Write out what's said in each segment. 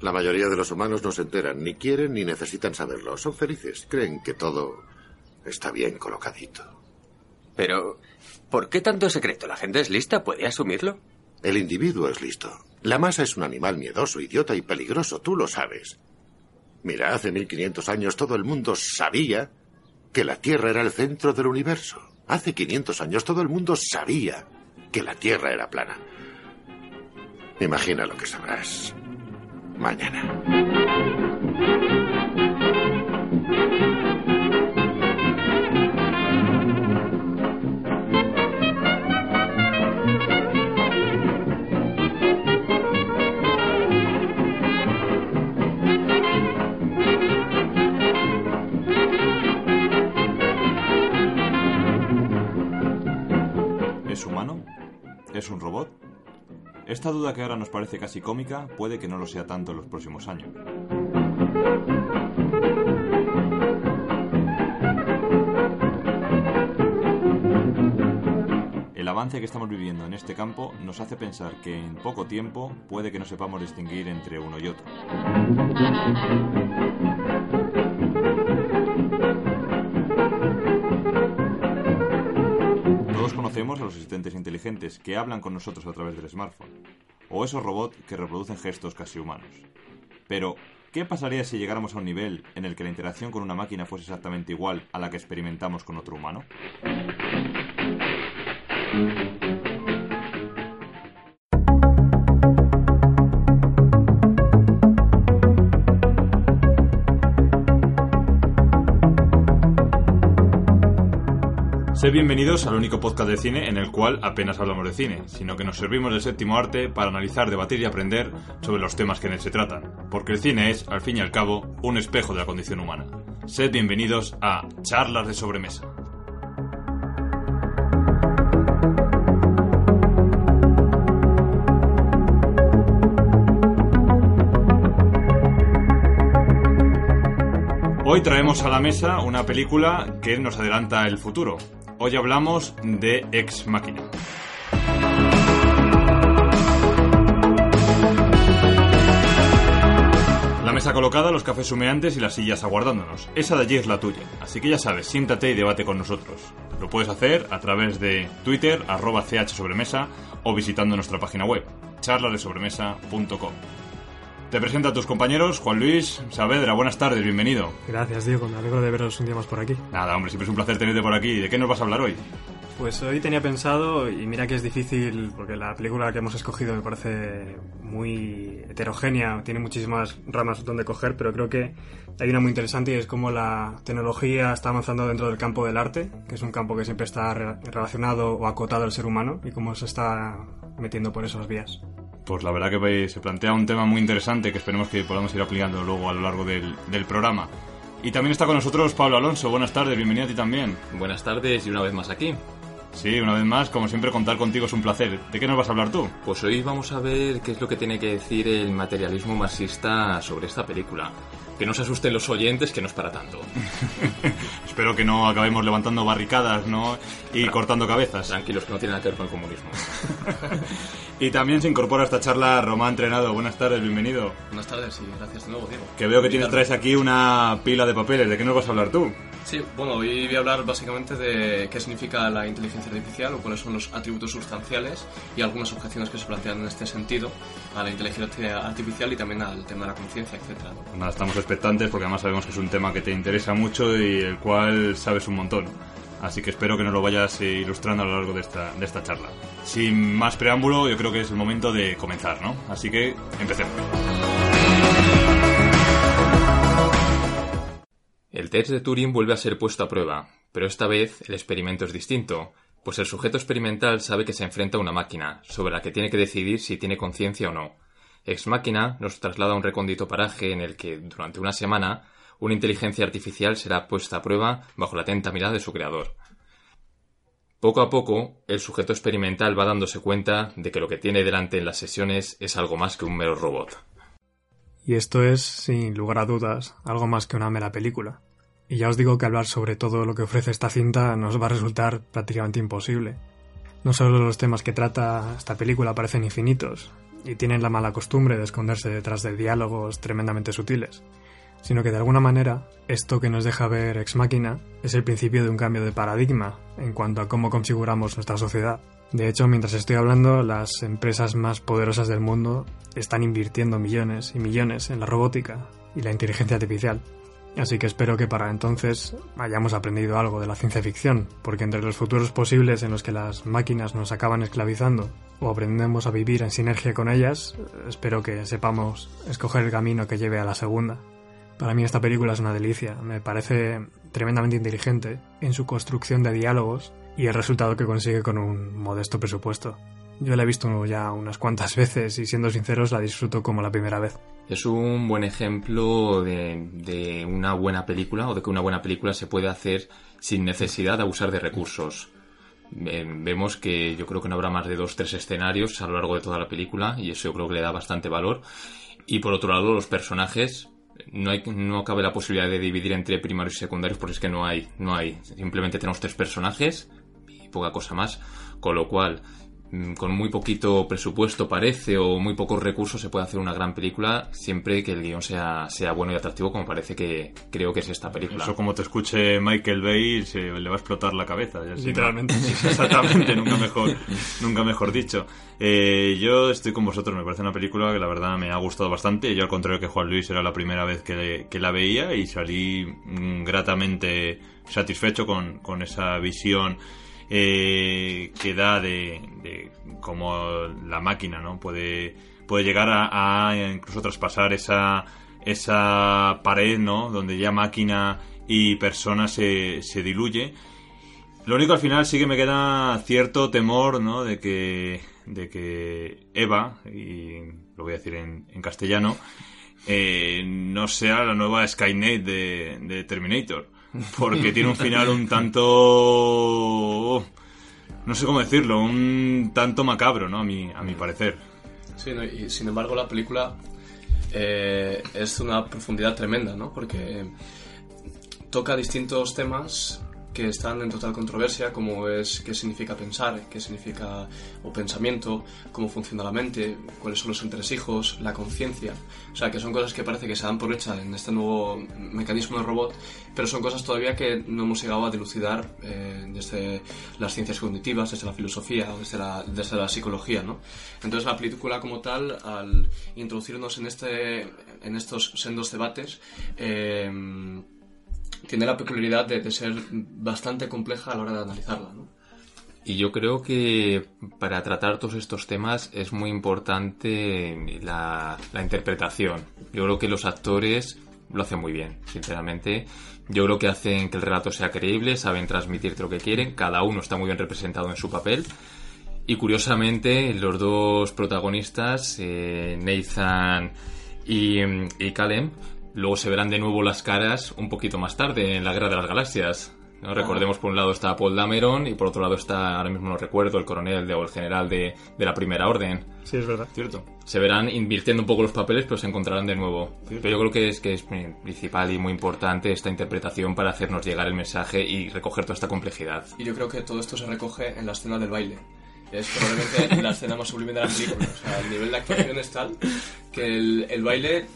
La mayoría de los humanos no se enteran, ni quieren ni necesitan saberlo. Son felices, creen que todo está bien colocadito. Pero, ¿por qué tanto secreto? ¿La gente es lista? ¿Puede asumirlo? El individuo es listo. La masa es un animal miedoso, idiota y peligroso, tú lo sabes. Mira, hace 1500 años todo el mundo sabía que la Tierra era el centro del universo. Hace 500 años todo el mundo sabía que la Tierra era plana. Imagina lo que sabrás mañana. ¿Es humano? ¿Es un robot? Esta duda que ahora nos parece casi cómica puede que no lo sea tanto en los próximos años. El avance que estamos viviendo en este campo nos hace pensar que en poco tiempo puede que no sepamos distinguir entre uno y otro. Conocemos a los asistentes inteligentes que hablan con nosotros a través del smartphone, o esos robots que reproducen gestos casi humanos. Pero, ¿qué pasaría si llegáramos a un nivel en el que la interacción con una máquina fuese exactamente igual a la que experimentamos con otro humano? Sed bienvenidos al único podcast de cine en el cual apenas hablamos de cine, sino que nos servimos del séptimo arte para analizar, debatir y aprender sobre los temas que en él se tratan. Porque el cine es, al fin y al cabo, un espejo de la condición humana. Sed bienvenidos a Charlas de Sobremesa. Hoy traemos a la mesa una película que nos adelanta el futuro. Hoy hablamos de Ex Machina. La mesa colocada, los cafés humeantes y las sillas aguardándonos. Esa de allí es la tuya. Así que ya sabes, siéntate y debate con nosotros. Lo puedes hacer a través de Twitter, arroba chsobremesa o visitando nuestra página web, charlasdesobremesa.com. Te presento a tus compañeros, Juan Luis Saavedra. Buenas tardes, bienvenido. Gracias, Diego. Me alegro de veros un día más por aquí. Nada, hombre, siempre es un placer tenerte por aquí. ¿De qué nos vas a hablar hoy? Pues hoy tenía pensado, y mira que es difícil, porque la película que hemos escogido me parece muy heterogénea, tiene muchísimas ramas donde coger, pero creo que hay una muy interesante y es cómo la tecnología está avanzando dentro del campo del arte, que es un campo que siempre está re- relacionado o acotado al ser humano, y cómo se está metiendo por esas vías. Pues la verdad que se plantea un tema muy interesante que esperemos que podamos ir aplicando luego a lo largo del, del programa. Y también está con nosotros Pablo Alonso. Buenas tardes, bienvenido a ti también. Buenas tardes y una vez más aquí. Sí, una vez más, como siempre, contar contigo es un placer. ¿De qué nos vas a hablar tú? Pues hoy vamos a ver qué es lo que tiene que decir el materialismo marxista sobre esta película. Que no se asusten los oyentes, que no es para tanto. Espero que no acabemos levantando barricadas, ¿no? Y cortando cabezas. Tranquilos, que no tiene nada que ver con el comunismo. Y también se incorpora a esta charla Román Entrenado. Buenas tardes, bienvenido. Buenas tardes y gracias de nuevo, Diego. Que veo que tienes, traes aquí una pila de papeles. ¿De qué nos vas a hablar tú? Sí, bueno, hoy voy a hablar básicamente de qué significa la inteligencia artificial o cuáles son los atributos sustanciales y algunas objeciones que se plantean en este sentido a la inteligencia artificial y también al tema de la conciencia. ¿no? Pues nada, estamos expectantes porque además sabemos que es un tema que te interesa mucho y el cual sabes un montón. Así que espero que nos lo vayas ilustrando a lo largo de esta, de esta charla. Sin más preámbulo, yo creo que es el momento de comenzar, ¿no? Así que empecemos. El test de Turing vuelve a ser puesto a prueba, pero esta vez el experimento es distinto, pues el sujeto experimental sabe que se enfrenta a una máquina, sobre la que tiene que decidir si tiene conciencia o no. Ex Máquina nos traslada a un recóndito paraje en el que, durante una semana, una inteligencia artificial será puesta a prueba bajo la atenta mirada de su creador. Poco a poco, el sujeto experimental va dándose cuenta de que lo que tiene delante en las sesiones es algo más que un mero robot. Y esto es, sin lugar a dudas, algo más que una mera película. Y ya os digo que hablar sobre todo lo que ofrece esta cinta nos va a resultar prácticamente imposible. No solo los temas que trata esta película parecen infinitos, y tienen la mala costumbre de esconderse detrás de diálogos tremendamente sutiles, sino que de alguna manera esto que nos deja ver Ex Máquina es el principio de un cambio de paradigma en cuanto a cómo configuramos nuestra sociedad. De hecho, mientras estoy hablando, las empresas más poderosas del mundo están invirtiendo millones y millones en la robótica y la inteligencia artificial. Así que espero que para entonces hayamos aprendido algo de la ciencia ficción, porque entre los futuros posibles en los que las máquinas nos acaban esclavizando o aprendemos a vivir en sinergia con ellas, espero que sepamos escoger el camino que lleve a la segunda. Para mí esta película es una delicia, me parece tremendamente inteligente en su construcción de diálogos y el resultado que consigue con un modesto presupuesto. Yo la he visto ya unas cuantas veces y siendo sinceros la disfruto como la primera vez. Es un buen ejemplo de, de, una buena película o de que una buena película se puede hacer sin necesidad de abusar de recursos. Vemos que yo creo que no habrá más de dos tres escenarios a lo largo de toda la película y eso yo creo que le da bastante valor. Y por otro lado, los personajes no, hay, no cabe la posibilidad de dividir entre primarios y secundarios porque es que no hay, no hay. Simplemente tenemos tres personajes y poca cosa más. Con lo cual, con muy poquito presupuesto parece o muy pocos recursos se puede hacer una gran película siempre que el guion sea, sea bueno y atractivo como parece que creo que es esta película. Eso como te escuche Michael Bay se le va a explotar la cabeza. Literalmente. exactamente, nunca mejor, nunca mejor dicho. Eh, yo estoy con vosotros, me parece una película que la verdad me ha gustado bastante. Yo al contrario que Juan Luis era la primera vez que, que la veía y salí mm, gratamente satisfecho con, con esa visión eh, que de, de cómo la máquina no puede, puede llegar a, incluso traspasar esa, esa pared no donde ya máquina y persona se, se diluye. Lo único al final sí que me queda cierto temor no de que de que Eva y lo voy a decir en, castellano eh, no sea la nueva Skynet de Terminator porque tiene un final un tanto no sé cómo decirlo, un tanto macabro, ¿no? A mi, a mi parecer. Sí, y sin embargo la película eh, es una profundidad tremenda, ¿no? Porque toca distintos temas que están en total controversia, como es qué significa pensar, qué significa o pensamiento, cómo funciona la mente, cuáles son los entresijos, la conciencia. O sea, que son cosas que parece que se dan por hecha en este nuevo mecanismo de robot, pero son cosas todavía que no hemos llegado a dilucidar eh, desde las ciencias cognitivas, desde la filosofía, desde la, desde la psicología, ¿no? Entonces la película como tal, al introducirnos en, este, en estos sendos debates, eh, tiene la peculiaridad de, ser bastante compleja a la hora de analizarla. ¿no? Y yo creo que para tratar todos estos temas es muy importante la, la, interpretación. Yo creo que los actores lo hacen muy bien, sinceramente. Yo creo que hacen que el relato sea creíble, saben transmitir lo que quieren, cada uno está muy bien representado en su papel. Y curiosamente, los dos protagonistas, eh, Nathan y, y Calem, Luego se verán de nuevo las caras un poquito más tarde en la Guerra de las Galaxias. ¿no? Recordemos, por un lado está Paul Dameron y por otro lado está, ahora mismo no recuerdo, el coronel de, o el general de, de, la Primera Orden. Sí, es verdad. Cierto. Se verán invirtiendo un poco los papeles, pero se encontrarán de nuevo. Pero yo creo que es, que es principal y muy importante esta interpretación para hacernos llegar el mensaje y recoger toda esta complejidad. Y yo creo que todo esto se recoge en la escena del baile es probablemente la escena más sublime de la película. O sea, el nivel de actuación es tal que el, el baile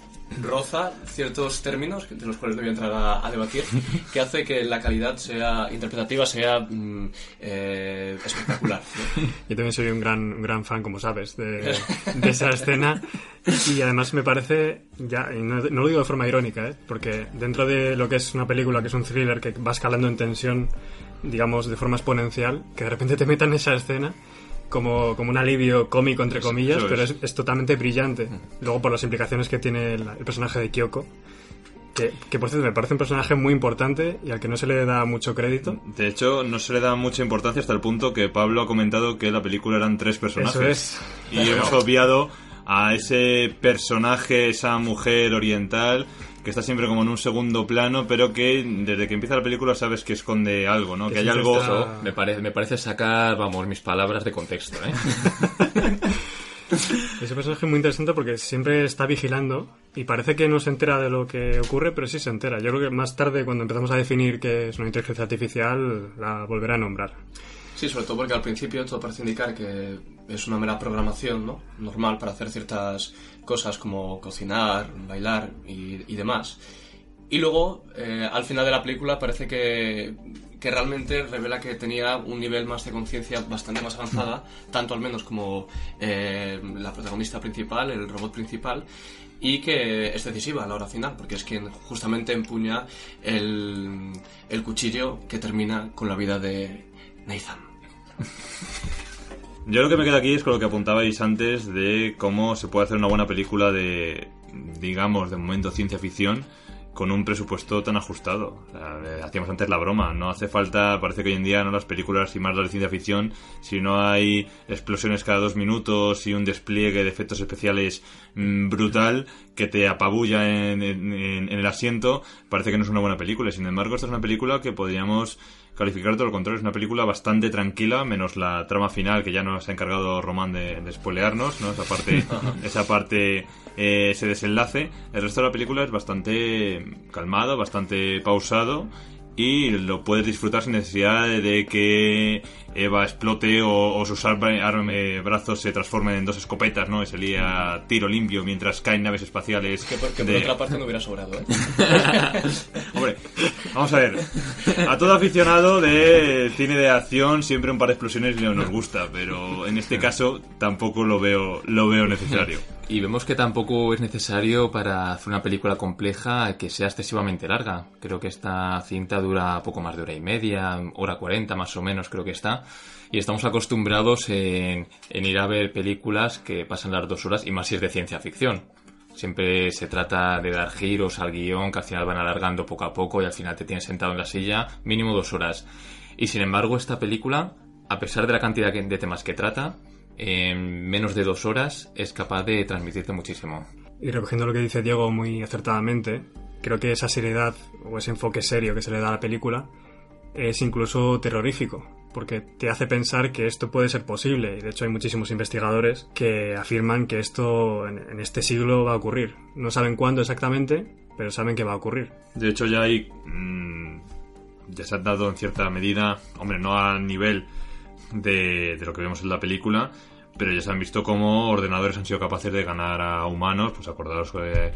roza ciertos términos, de los cuales no voy a entrar a, debatir, que hace que la calidad sea interpretativa sea mm, eh, espectacular. Yo también soy un gran, un gran fan, como sabes, de, esa escena. Y además me parece, ya, y no, lo digo de forma irónica, ¿eh? porque dentro de lo que es una película que es un thriller que va escalando en tensión, digamos, de forma exponencial, que de repente te metan esa escena como, como un alivio cómico, entre comillas, pero es, es, totalmente brillante. Luego por las implicaciones que tiene el, el personaje de Kyoko. Que, que, por cierto me parece un personaje muy importante y al que no se le da mucho crédito. De hecho, no se le da mucha importancia hasta el punto que Pablo ha comentado que la película eran tres personajes. Eso es. Y hemos obviado a ese personaje, esa mujer oriental que está siempre como en un segundo plano, pero que desde que empieza la película sabes que esconde algo, ¿no? Que, hay algo... Está... Me, parece, me parece sacar, vamos, mis palabras de contexto, ¿eh? Ese personaje es muy interesante porque siempre está vigilando y parece que no se entera de lo que ocurre, pero sí se entera. Yo creo que más tarde, cuando empezamos a definir qué es una inteligencia artificial, la volverá a nombrar. Sí, sobre todo porque al principio todo parece indicar que es una mera programación ¿no? normal para hacer ciertas cosas como cocinar, bailar y, demás. Y luego, eh, al final de la película, parece que, que realmente revela que tenía un nivel más de conciencia bastante más avanzada, tanto al menos como eh, la protagonista principal, el robot principal, y que es decisiva a la hora final, porque es quien justamente empuña el, el cuchillo que termina con la vida de Nathan. Yo lo que me queda aquí es con lo que apuntabais antes de cómo se puede hacer una buena película de, digamos, de momento ciencia ficción con un presupuesto tan ajustado. Hacíamos antes la broma, no hace falta, parece que hoy en día no las películas y más las de ciencia ficción, si no hay explosiones cada dos minutos y un despliegue de efectos especiales mm, brutal que te apabulla en, en- en- el asiento, parece que no es una buena película. Sin embargo, esta es una película que podríamos calificar todo lo contrario. Es una película bastante tranquila, menos la trama final que ya nos ha encargado Román de, de spoilearnos, ¿no? Esa parte, esa parte, eh, ese desenlace. El resto de la película es bastante calmado, bastante pausado y lo puedes disfrutar sin necesidad de que Eva explote o, o sus arma- eh, brazos se transformen en dos escopetas, ¿no? Y se lía a tiro limpio mientras caen naves espaciales. Que por, que por otra parte no hubiera sobrado, ¿eh? Hombre, vamos a ver. A todo aficionado de cine de acción siempre un par de explosiones nos gusta, pero en este caso tampoco lo veo lo veo necesario. Y vemos que tampoco es necesario para hacer una película compleja que sea excesivamente larga. Creo que esta cinta dura poco más de hora y media, hora cuarenta más o menos creo que está. Y estamos acostumbrados en, ir a ver películas que pasan las dos horas y más si es de ciencia ficción. Siempre se trata de dar giros al guion que al final van alargando poco a poco y al final te tienes sentado en la silla mínimo dos horas. Y sin embargo esta película, a pesar de la cantidad de temas que trata, en menos de dos horas es capaz de transmitirte muchísimo. Y recogiendo lo que dice Diego muy acertadamente, creo que esa seriedad o ese enfoque serio que se le da a la película es incluso terrorífico, porque te hace pensar que esto puede ser posible. Y de hecho hay muchísimos investigadores que afirman que esto en, en este siglo va a ocurrir. No saben cuándo exactamente, pero saben que va a ocurrir. De hecho ya hay mm, ya se han dado en cierta medida, hombre, no al nivel de, de lo que vemos en la película, pero ya se han visto cómo ordenadores han sido capaces de ganar a humanos, pues acordaros de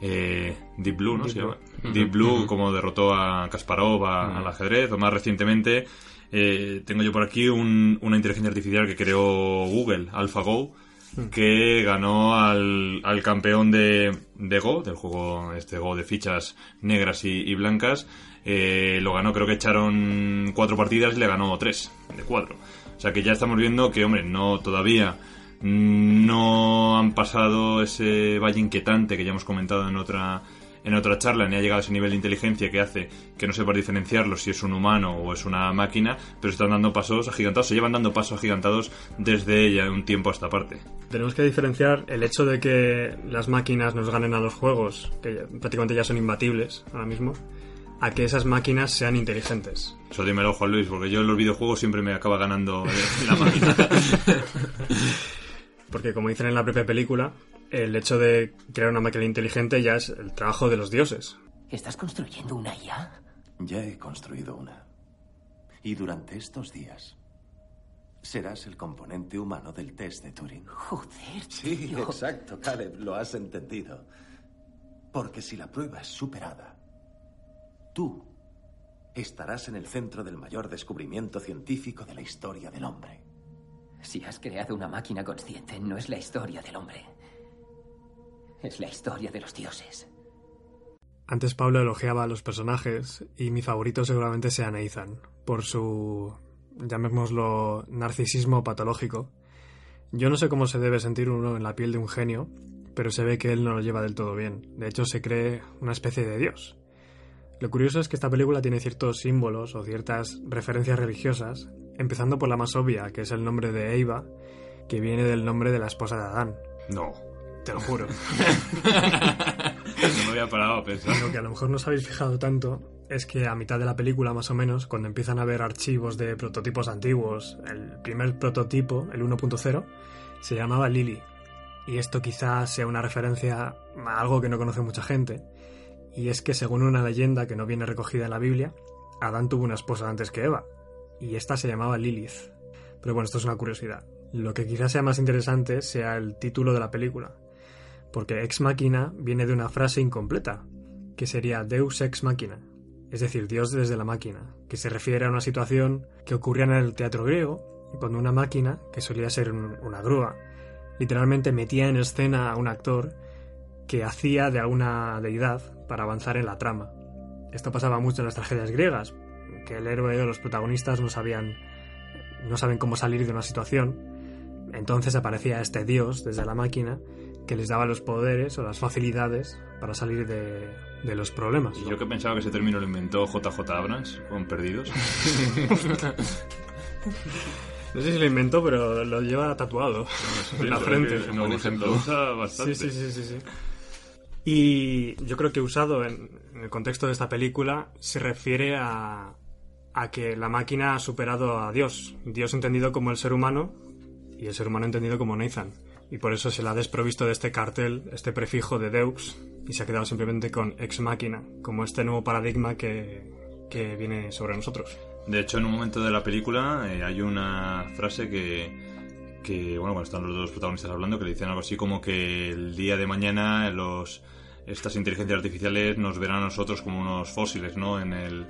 eh, Deep Blue, ¿no? Deep Se llama. Blue. Deep Blue, como derrotó a Kasparov a- al ajedrez, o más recientemente eh, tengo yo por aquí un- una inteligencia artificial que creó Google, AlphaGo, que ganó al, al campeón de, de Go, del juego este Go de fichas negras y, y blancas. Eh, lo ganó, creo que echaron cuatro partidas y le ganó tres de cuatro. O sea que ya estamos viendo que, hombre, no todavía no han pasado ese valle inquietante que ya hemos comentado en otra en otra charla ni ha llegado a ese nivel de inteligencia que hace que no sepas diferenciarlo si es un humano o es una máquina, pero están dando pasos agigantados, se llevan dando pasos agigantados desde ya un tiempo a esta parte. Tenemos que diferenciar el hecho de que las máquinas nos ganen a los juegos, que prácticamente ya son imbatibles ahora mismo, a que esas máquinas sean inteligentes. Eso dímelo, Juan Luis, porque yo en los videojuegos siempre me acaba ganando eh, la máquina. Porque como dicen en la propia película, el hecho de crear una máquina inteligente ya es el trabajo de los dioses. ¿Estás construyendo una IA? Ya he construido una. Y durante estos días serás el componente humano del test de Turing. Joder, Sí, tío. exacto, Caleb, lo has entendido. Porque si la prueba es superada, tú estarás en el centro del mayor descubrimiento científico de la historia del hombre. Si has creado una máquina consciente, no es la historia del hombre. Es la historia de los dioses. Antes Pablo elogiaba a los personajes y mi favorito seguramente sea Nathan, por su, llamémoslo, narcisismo patológico. Yo no sé cómo se debe sentir uno en la piel de un genio, pero se ve que él no lo lleva del todo bien. De hecho, se cree una especie de dios. Lo curioso es que esta película tiene ciertos símbolos o ciertas referencias religiosas, empezando por la más obvia, que es el nombre de Eva, que viene del nombre de la esposa de Adán. No, Te lo juro. no me había parado a pensar. Lo que a lo mejor no os habéis fijado tanto es que a mitad de la película, más o menos, cuando empiezan a ver archivos de prototipos antiguos, el primer prototipo, el 1.0, se llamaba Lily. Y esto quizás sea una referencia a algo que no conoce mucha gente. Y es que según una leyenda que no viene recogida en la Biblia, Adán tuvo una esposa antes que Eva. y esta se llamaba Lilith. Pero bueno, esto es una curiosidad. Lo que quizás sea más interesante sea el título de la película, porque ex machina viene de una frase incompleta, que sería Deus ex machina, es decir, Dios desde la máquina, que se refiere a una situación que ocurría en el teatro griego, cuando una máquina, que solía ser una grúa, literalmente metía en escena a un actor que hacía de alguna deidad para avanzar en la trama. Esto pasaba mucho en las tragedias griegas, que el héroe o los protagonistas no sabían no saben cómo salir de una situación. Entonces aparecía este dios desde la máquina que les daba los poderes o las facilidades para salir de, de los problemas. Y yo que pensaba que ese término lo inventó JJ Abrams con Perdidos. No sé si lo inventó, pero lo lleva tatuado en la frente. un ejemplo. usa bastante. Sí, sí, sí, sí, sí. Y yo creo que usado en, el contexto de esta película se refiere a, a que la máquina ha superado a Dios. Dios entendido como el ser humano y el ser humano entendido como Nathan. Y por eso se le ha desprovisto de este cartel, este prefijo de Deux, y se ha quedado simplemente con ex máquina, como este nuevo paradigma que, que viene sobre nosotros. De hecho, en un momento de la película eh, hay una frase que, que, bueno, cuando están los dos protagonistas hablando, que le dicen algo así como que el día de mañana los estas inteligencias artificiales nos verán a nosotros como unos fósiles, ¿no? En el,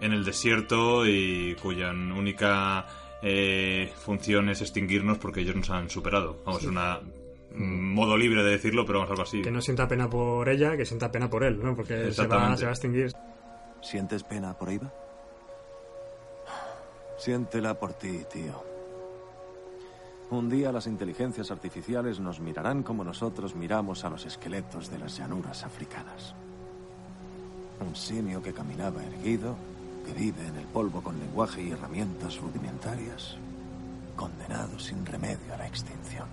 en el desierto y cuya única eh, función es extinguirnos porque ellos nos han superado. Vamos, es una modo libre de decirlo, pero vamos, algo así. Que no sienta pena por ella, que sienta pena por él, ¿no? Porque se va, se va a extinguir. ¿Sientes pena por Eva? Siéntela por ti, tío. Un día las inteligencias artificiales nos mirarán como nosotros miramos a los esqueletos de las llanuras africanas. Un simio que caminaba erguido, que vive en el polvo con lenguaje y herramientas rudimentarias, condenado sin remedio a la extinción.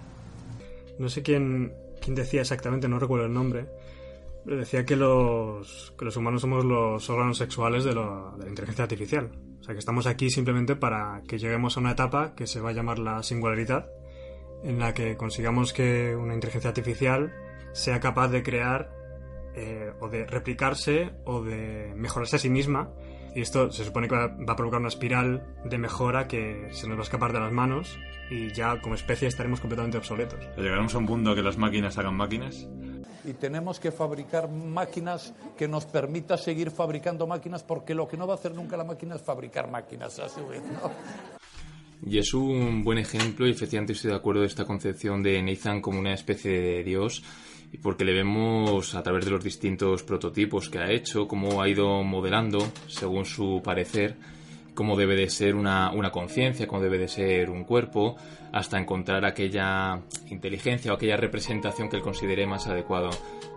No sé quién, quién decía exactamente, no recuerdo el nombre, pero decía que los, que los humanos somos los órganos sexuales de, de la inteligencia artificial. Sea, que estamos aquí simplemente para que lleguemos a una etapa que se va a llamar la singularidad, en la que consigamos que una inteligencia artificial sea capaz de crear eh, o de replicarse o de mejorarse a sí misma y esto se supone que va, a provocar una espiral de mejora que se nos va a escapar de las manos y ya como especie estaremos completamente obsoletos. ¿Llegaremos a un punto que las máquinas hagan máquinas? Y tenemos que fabricar máquinas que nos permita seguir fabricando máquinas porque lo que no va a hacer nunca la máquina es fabricar máquinas a su vez, ¿no? Y es un buen ejemplo y efectivamente estoy de acuerdo de esta concepción de Nathan como una especie de dios y porque le vemos a través de los distintos prototipos que ha hecho, cómo ha ido modelando, según su parecer, cómo debe de ser una, una conciencia, cómo debe de ser un cuerpo, hasta encontrar aquella inteligencia o aquella representación que él considere más adecuado.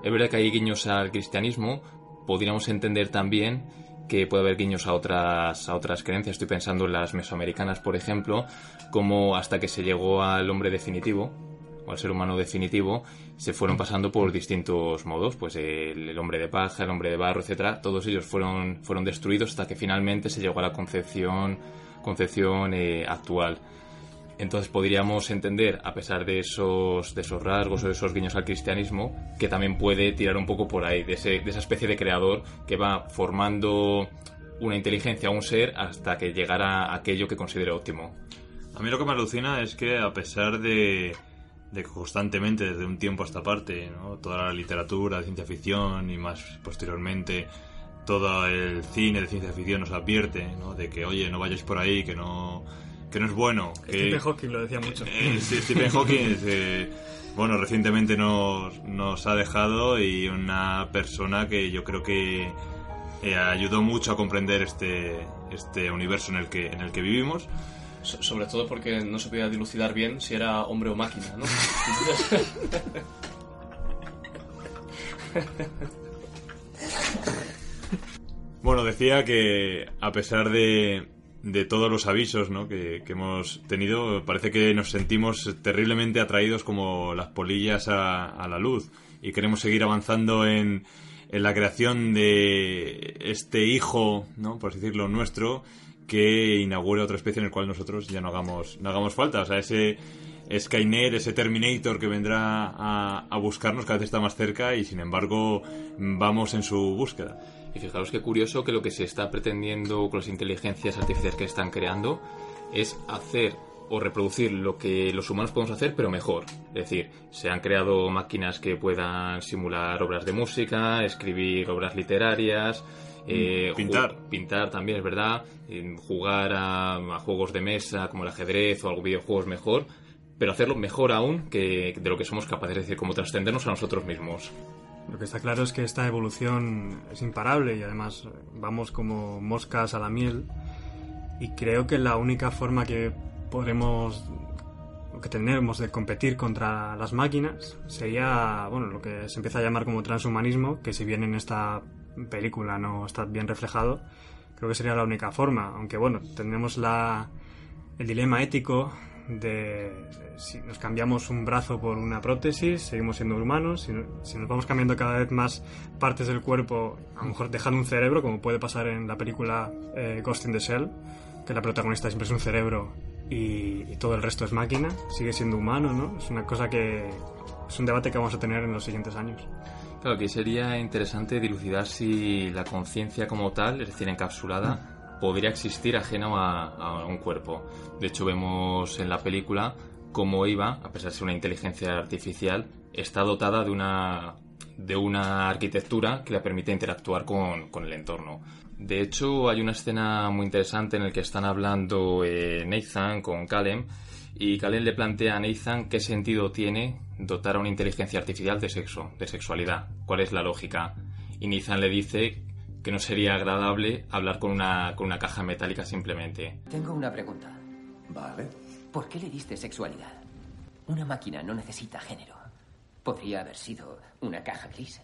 Es verdad que hay guiños al cristianismo, podríamos entender también que puede haber guiños a otras, a otras creencias. Estoy pensando en las mesoamericanas, por ejemplo, como hasta que se llegó al hombre definitivo, al ser humano definitivo, se fueron pasando por distintos modos, pues el, hombre de paja, el hombre de barro, etcétera, todos ellos fueron, fueron destruidos hasta que finalmente se llegó a la concepción, concepción eh, actual. Entonces podríamos entender, a pesar de esos, de esos rasgos o de esos guiños al cristianismo, que también puede tirar un poco por ahí, de, ese, de esa especie de creador que va formando una inteligencia, un ser, hasta que llegara a aquello que considere óptimo. A mí lo que me alucina es que a pesar de, de constantemente desde un tiempo a esta parte, ¿no? toda la literatura de ciencia ficción y más posteriormente todo el cine de ciencia ficción nos advierte ¿no? de que oye no vayáis por ahí que no que no es bueno que, Stephen Hawking lo decía mucho eh, Stephen Hawking eh, bueno recientemente nos, nos ha dejado y una persona que yo creo que eh, ayudó mucho a comprender este este universo en el que en el que vivimos sobre todo porque no se podía dilucidar bien si era hombre o máquina, ¿no? bueno, decía que a pesar de, de todos los avisos ¿no? que, hemos tenido, parece que nos sentimos terriblemente atraídos como las polillas a, a la luz y queremos seguir avanzando en, en la creación de este hijo, ¿no? por así decirlo, nuestro, que inaugure otra especie en el cual nosotros ya no hagamos, no hagamos falta. O sea, ese, Skynet, ese Terminator que vendrá a, a buscarnos, cada vez está más cerca y sin embargo vamos en su búsqueda. Y fijaros qué curioso que lo que se está pretendiendo con las inteligencias artificiales que están creando es hacer o reproducir lo que los humanos podemos hacer, pero mejor. Es decir, se han creado máquinas que puedan simular obras de música, escribir obras literarias, eh, Pintar. pintar también, es verdad, eh, jugar a, a juegos de mesa como el ajedrez o algún videojuegos mejor, pero hacerlo mejor aún que de lo que somos capaces, es decir, como trascendernos a nosotros mismos. Lo que está claro es que esta evolución es imparable y además vamos como moscas a la miel y creo que la única forma que podremos que tendremos de competir contra las máquinas sería bueno lo que se empieza a llamar como transhumanismo que si bien en esta película no está bien reflejado creo que sería la única forma aunque bueno tendremos la el dilema ético de si nos cambiamos un brazo por una prótesis, seguimos siendo humanos, si, no- si nos vamos cambiando cada vez más partes del cuerpo, a lo mejor dejando un cerebro, como puede pasar en la película eh, Ghost in the Shell, que la protagonista siempre es un cerebro y, y todo el resto es máquina, sigue siendo humano, ¿no? Es una cosa que es un debate que vamos a tener en los siguientes años. Claro, que sería interesante dilucidar si la conciencia como tal, es decir, encapsulada, podría existir ajeno a, un cuerpo. De hecho, vemos en la película cómo Eva, a pesar de ser una inteligencia artificial, está dotada de una, de una arquitectura que le permite interactuar con, con el entorno. De hecho, hay una escena muy interesante en la que están hablando eh, Nathan con Callum y Callum le plantea a Nathan qué sentido tiene dotar a una inteligencia artificial de sexo, de sexualidad. ¿Cuál es la lógica? Y Nathan le dice que no sería agradable hablar con una, con una caja metálica simplemente. Tengo una pregunta. Vale. ¿Por qué le diste sexualidad? Una máquina no necesita género. Podría haber sido una caja gris.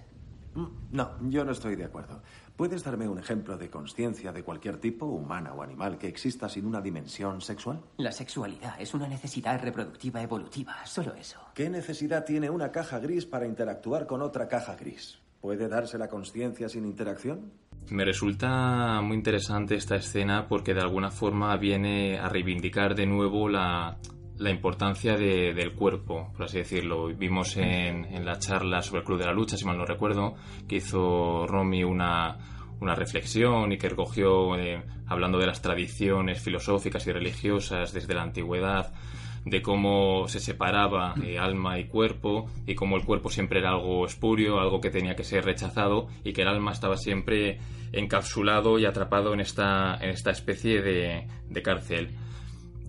Mm, No, yo no estoy de acuerdo. ¿Puedes darme un ejemplo de conciencia de cualquier tipo, humana o animal, que exista sin una dimensión sexual? La sexualidad es una necesidad reproductiva evolutiva, solo eso. ¿Qué necesidad tiene una caja gris para interactuar con otra caja gris? ¿Puede darse la conciencia sin interacción? Me resulta muy interesante esta escena porque de alguna forma viene a reivindicar de nuevo la, la importancia de- del cuerpo, por así decirlo. Vimos en, en la charla sobre el Club de la Lucha, si mal no recuerdo, que hizo Romy una, una reflexión y que recogió, eh, hablando de las tradiciones filosóficas y religiosas desde la antigüedad, de cómo se separaba eh, alma y cuerpo y cómo el cuerpo siempre era algo espurio, algo que tenía que ser rechazado y que el alma estaba siempre encapsulado y atrapado en esta, en esta especie de, de cárcel.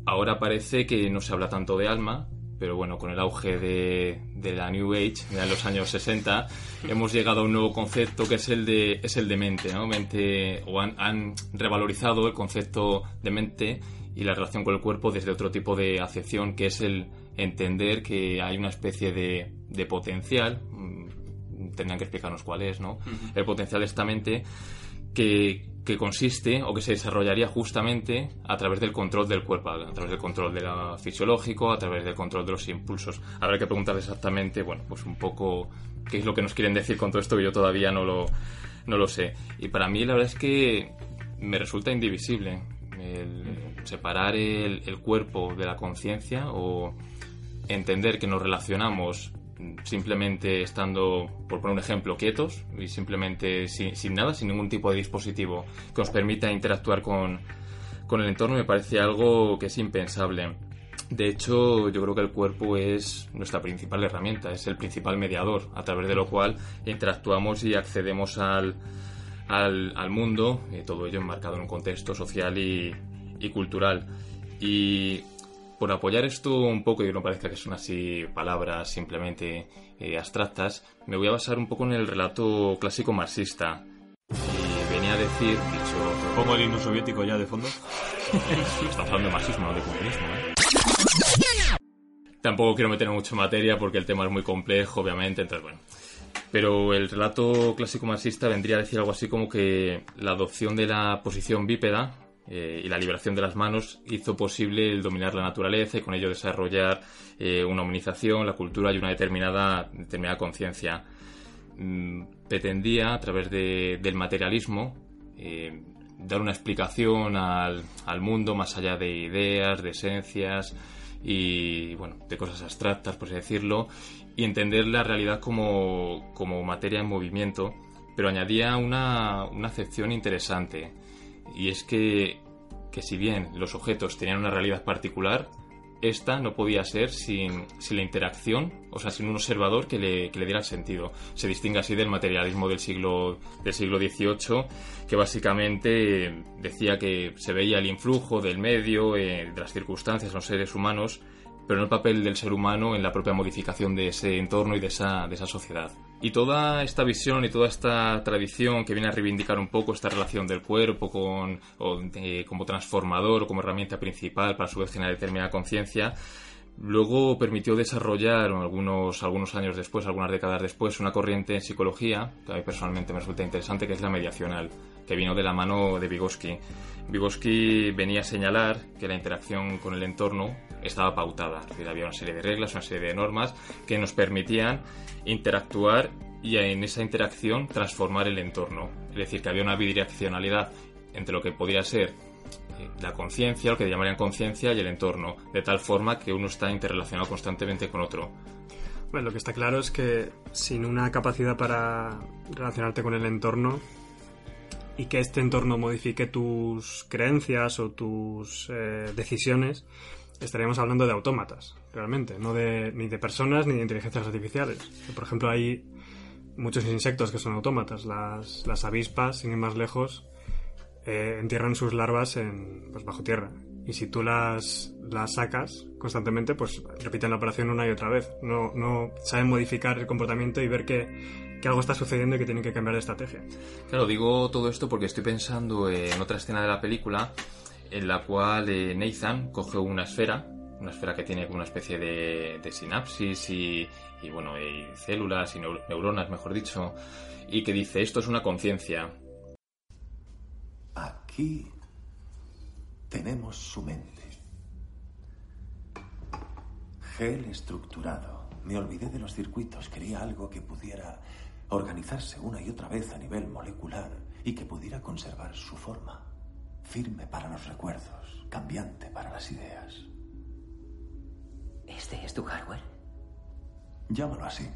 Ahora parece que no se habla tanto de alma, pero bueno, con el auge de, de la New Age, ya en los años 60, hemos llegado a un nuevo concepto que es el de, es el de mente, ¿no? Mente, o han, han revalorizado el concepto de mente y la relación con el cuerpo desde otro tipo de acepción, que es el entender que hay una especie de, de potencial, mm, tendrán que explicarnos cuál es, ¿no? El potencial de esta mente que, que consiste o que se desarrollaría justamente a través del control del cuerpo, a través del control de la fisiológico, a través del control de los impulsos. Habrá que preguntar exactamente, bueno, pues un poco qué es lo que nos quieren decir con todo esto, que yo todavía no lo, no lo sé. Y para mí la verdad es que me resulta indivisible separar el cuerpo de la conciencia o entender que nos relacionamos simplemente estando, por poner un ejemplo, quietos y simplemente sin, sin nada, sin ningún tipo de dispositivo que nos permita interactuar con, con el entorno, me parece algo que es impensable. De hecho, yo creo que el cuerpo es nuestra principal herramienta, es el principal mediador, a través de lo cual interactuamos y accedemos al, al, mundo, y todo ello enmarcado en un contexto social y, y cultural. Y por apoyar esto un poco y que no parezca que son así palabras simplemente eh, abstractas, me voy a basar un poco en el relato clásico marxista. Y venía a decir, dicho... Pongo el himno soviético ya de fondo. Estamos hablando de marxismo, no de comunismo, ¿eh? Tampoco quiero meter mucho materia porque el tema es muy complejo, obviamente, entonces bueno. Pero el relato clásico marxista vendría a decir algo así como que la adopción de la posición bípeda eh, y la liberación de las manos hizo posible el dominar la naturaleza y con ello desarrollar eh, una humanización, la cultura y una determinada, determinada conciencia. Mm, pretendía, a través de- del materialismo, eh, dar una explicación al, al mundo más allá de ideas, de esencias y, bueno, de cosas abstractas, por así decirlo, y entender la realidad como, como materia en movimiento, pero añadía una, una acepción interesante, y es que, que si bien los objetos tenían una realidad particular, esta no podía ser sin, sin, la interacción, o sea, sin un observador que le, que le, diera sentido. Se distingue así del materialismo del siglo, del siglo XVIII, que básicamente decía que se veía el influjo del medio, eh, de las circunstancias, los seres humanos, pero no el papel del ser humano en la propia modificación de ese entorno y de esa, de esa sociedad. Y toda esta visión y toda esta tradición que viene a reivindicar un poco esta relación del cuerpo con, o, eh, como transformador o como herramienta principal para a su vez generar determinada conciencia, Luego permitió desarrollar algunos, algunos años después, algunas décadas después, una corriente en psicología que a mí personalmente me resulta interesante, que es la mediacional, que vino de la mano de Vygotsky. Vygotsky venía a señalar que la interacción con el entorno estaba pautada, es decir, había una serie de reglas, una serie de normas que nos permitían interactuar y en esa interacción transformar el entorno. Es decir, que había una bidireccionalidad entre lo que podía ser eh, la conciencia, lo que llamarían conciencia, y el entorno, de tal forma que uno está interrelacionado constantemente con otro. Bueno, lo que está claro es que sin una capacidad para relacionarte con el entorno y que este entorno modifique tus creencias o tus eh, decisiones, estaríamos hablando de autómatas, realmente, no de, ni de personas ni de inteligencias artificiales. Por ejemplo, hay muchos insectos que son autómatas. Las, las avispas, sin ir más lejos, eh, entierran sus larvas en, pues, bajo tierra. Y si tú las, las sacas constantemente, pues repiten la operación una y otra vez. No, no saben modificar el comportamiento y ver que, que algo está sucediendo y que tienen que cambiar de estrategia. Claro, digo todo esto porque estoy pensando en otra escena de la película en la cual eh, Nathan coge una esfera, una esfera que tiene una especie de, sinapsis y, bueno, y células y neuronas, mejor dicho, y que dice, esto es una conciencia. Aquí tenemos su mente. Gel estructurado. Me olvidé de los circuitos. Quería algo que pudiera organizarse una y otra vez a nivel molecular y que pudiera conservar su forma. Firme para los recuerdos, cambiante para las ideas. ¿Este es tu hardware? Llámalo así.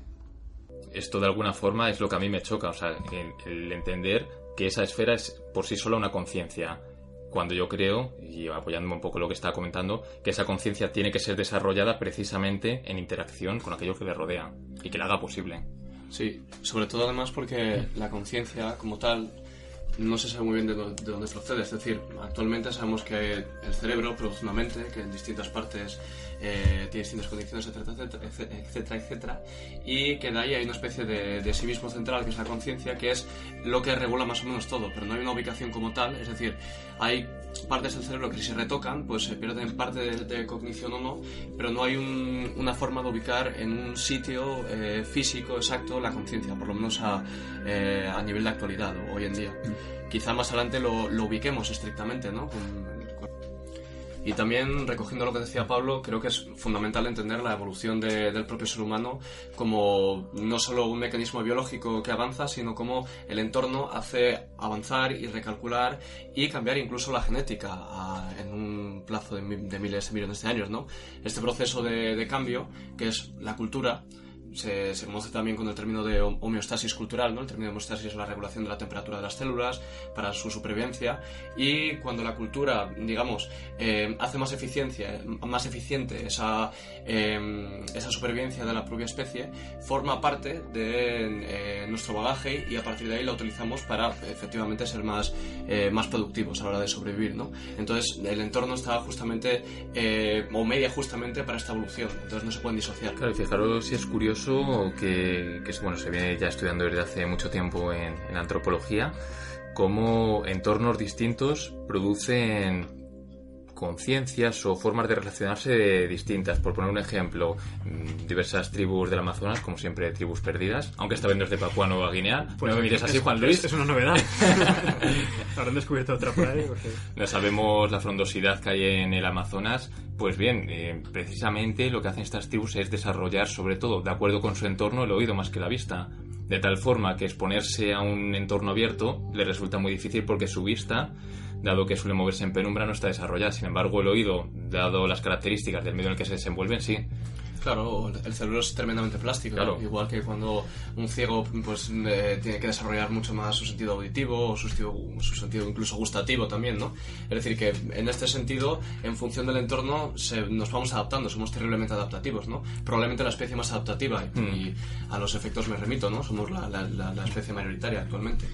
Esto de alguna forma es lo que a mí me choca, o sea, el, el entender que esa esfera es por sí sola una conciencia. Cuando yo creo, y apoyándome un poco lo que estaba comentando, que esa conciencia tiene que ser desarrollada precisamente en interacción con aquello que le rodea y que la haga posible. Sí, sobre todo además porque la conciencia como tal no se sabe muy bien de, de, dónde procede. Es decir, actualmente sabemos que el cerebro produce una mente que en distintas partes eh, tiene distintas condiciones, etcétera, etcétera, etcétera, y que de ahí hay una especie de, de sí mismo central, que es la conciencia, que es lo que regula más o menos todo, pero no hay una ubicación como tal, es decir, hay partes del cerebro que si se retocan, pues se pierden parte de, de cognición o no, pero no hay un, una forma de ubicar en un sitio eh, físico exacto la conciencia, por lo menos a, eh, a nivel de actualidad, hoy en día. Quizá más adelante lo, lo ubiquemos estrictamente, ¿no? Con, y también, recogiendo lo que decía Pablo, creo que es fundamental entender la evolución de, del propio ser humano como no solo un mecanismo biológico que avanza, sino como el entorno hace avanzar y recalcular y cambiar incluso la genética a, en un plazo de, de, miles de millones de años. ¿no? Este proceso de, de cambio, que es la cultura, se, se, conoce también con el término de homeostasis cultural, ¿no? El término de homeostasis es la regulación de la temperatura de las células para su supervivencia y cuando la cultura, digamos, eh, hace más eficiencia, más eficiente esa, eh, esa supervivencia de la propia especie, forma parte de eh, nuestro bagaje y a partir de ahí la utilizamos para efectivamente ser más, eh, más productivos a la hora de sobrevivir, ¿no? Entonces el entorno está justamente eh, o media justamente para esta evolución, entonces no se pueden disociar. Claro, fijaros si es curioso que, bueno, se viene ya estudiando desde hace mucho tiempo en, en antropología, cómo entornos distintos producen conciencias o formas de relacionarse distintas. Por poner un ejemplo, diversas tribus del Amazonas, como siempre, tribus perdidas, aunque esta vez no es de Papua Nueva Guinea. Pues no me mires así, es, Juan Luis. Es una novedad. Habrán descubierto otra por ahí. Porque... No sabemos la frondosidad que hay en el Amazonas. Pues bien, eh, precisamente lo que hacen estas tribus es desarrollar, sobre todo, de acuerdo con su entorno, el oído más que la vista. De tal forma que exponerse a un entorno abierto le resulta muy difícil porque su vista dado que suele moverse en penumbra, no está desarrollada. Sin embargo, el oído, dado las características del medio en el que se desenvuelven, sí. Claro, el cerebro es tremendamente plástico, Claro. ¿no? igual que cuando un ciego pues eh, tiene que desarrollar mucho más su sentido auditivo o su sentido, su sentido incluso gustativo también, ¿no? Es decir, que en este sentido, en función del entorno, se- nos vamos adaptando, somos terriblemente adaptativos, ¿no? Probablemente la especie más adaptativa y, y a los efectos me remito, ¿no? Somos la, la- la- la especie mayoritaria actualmente.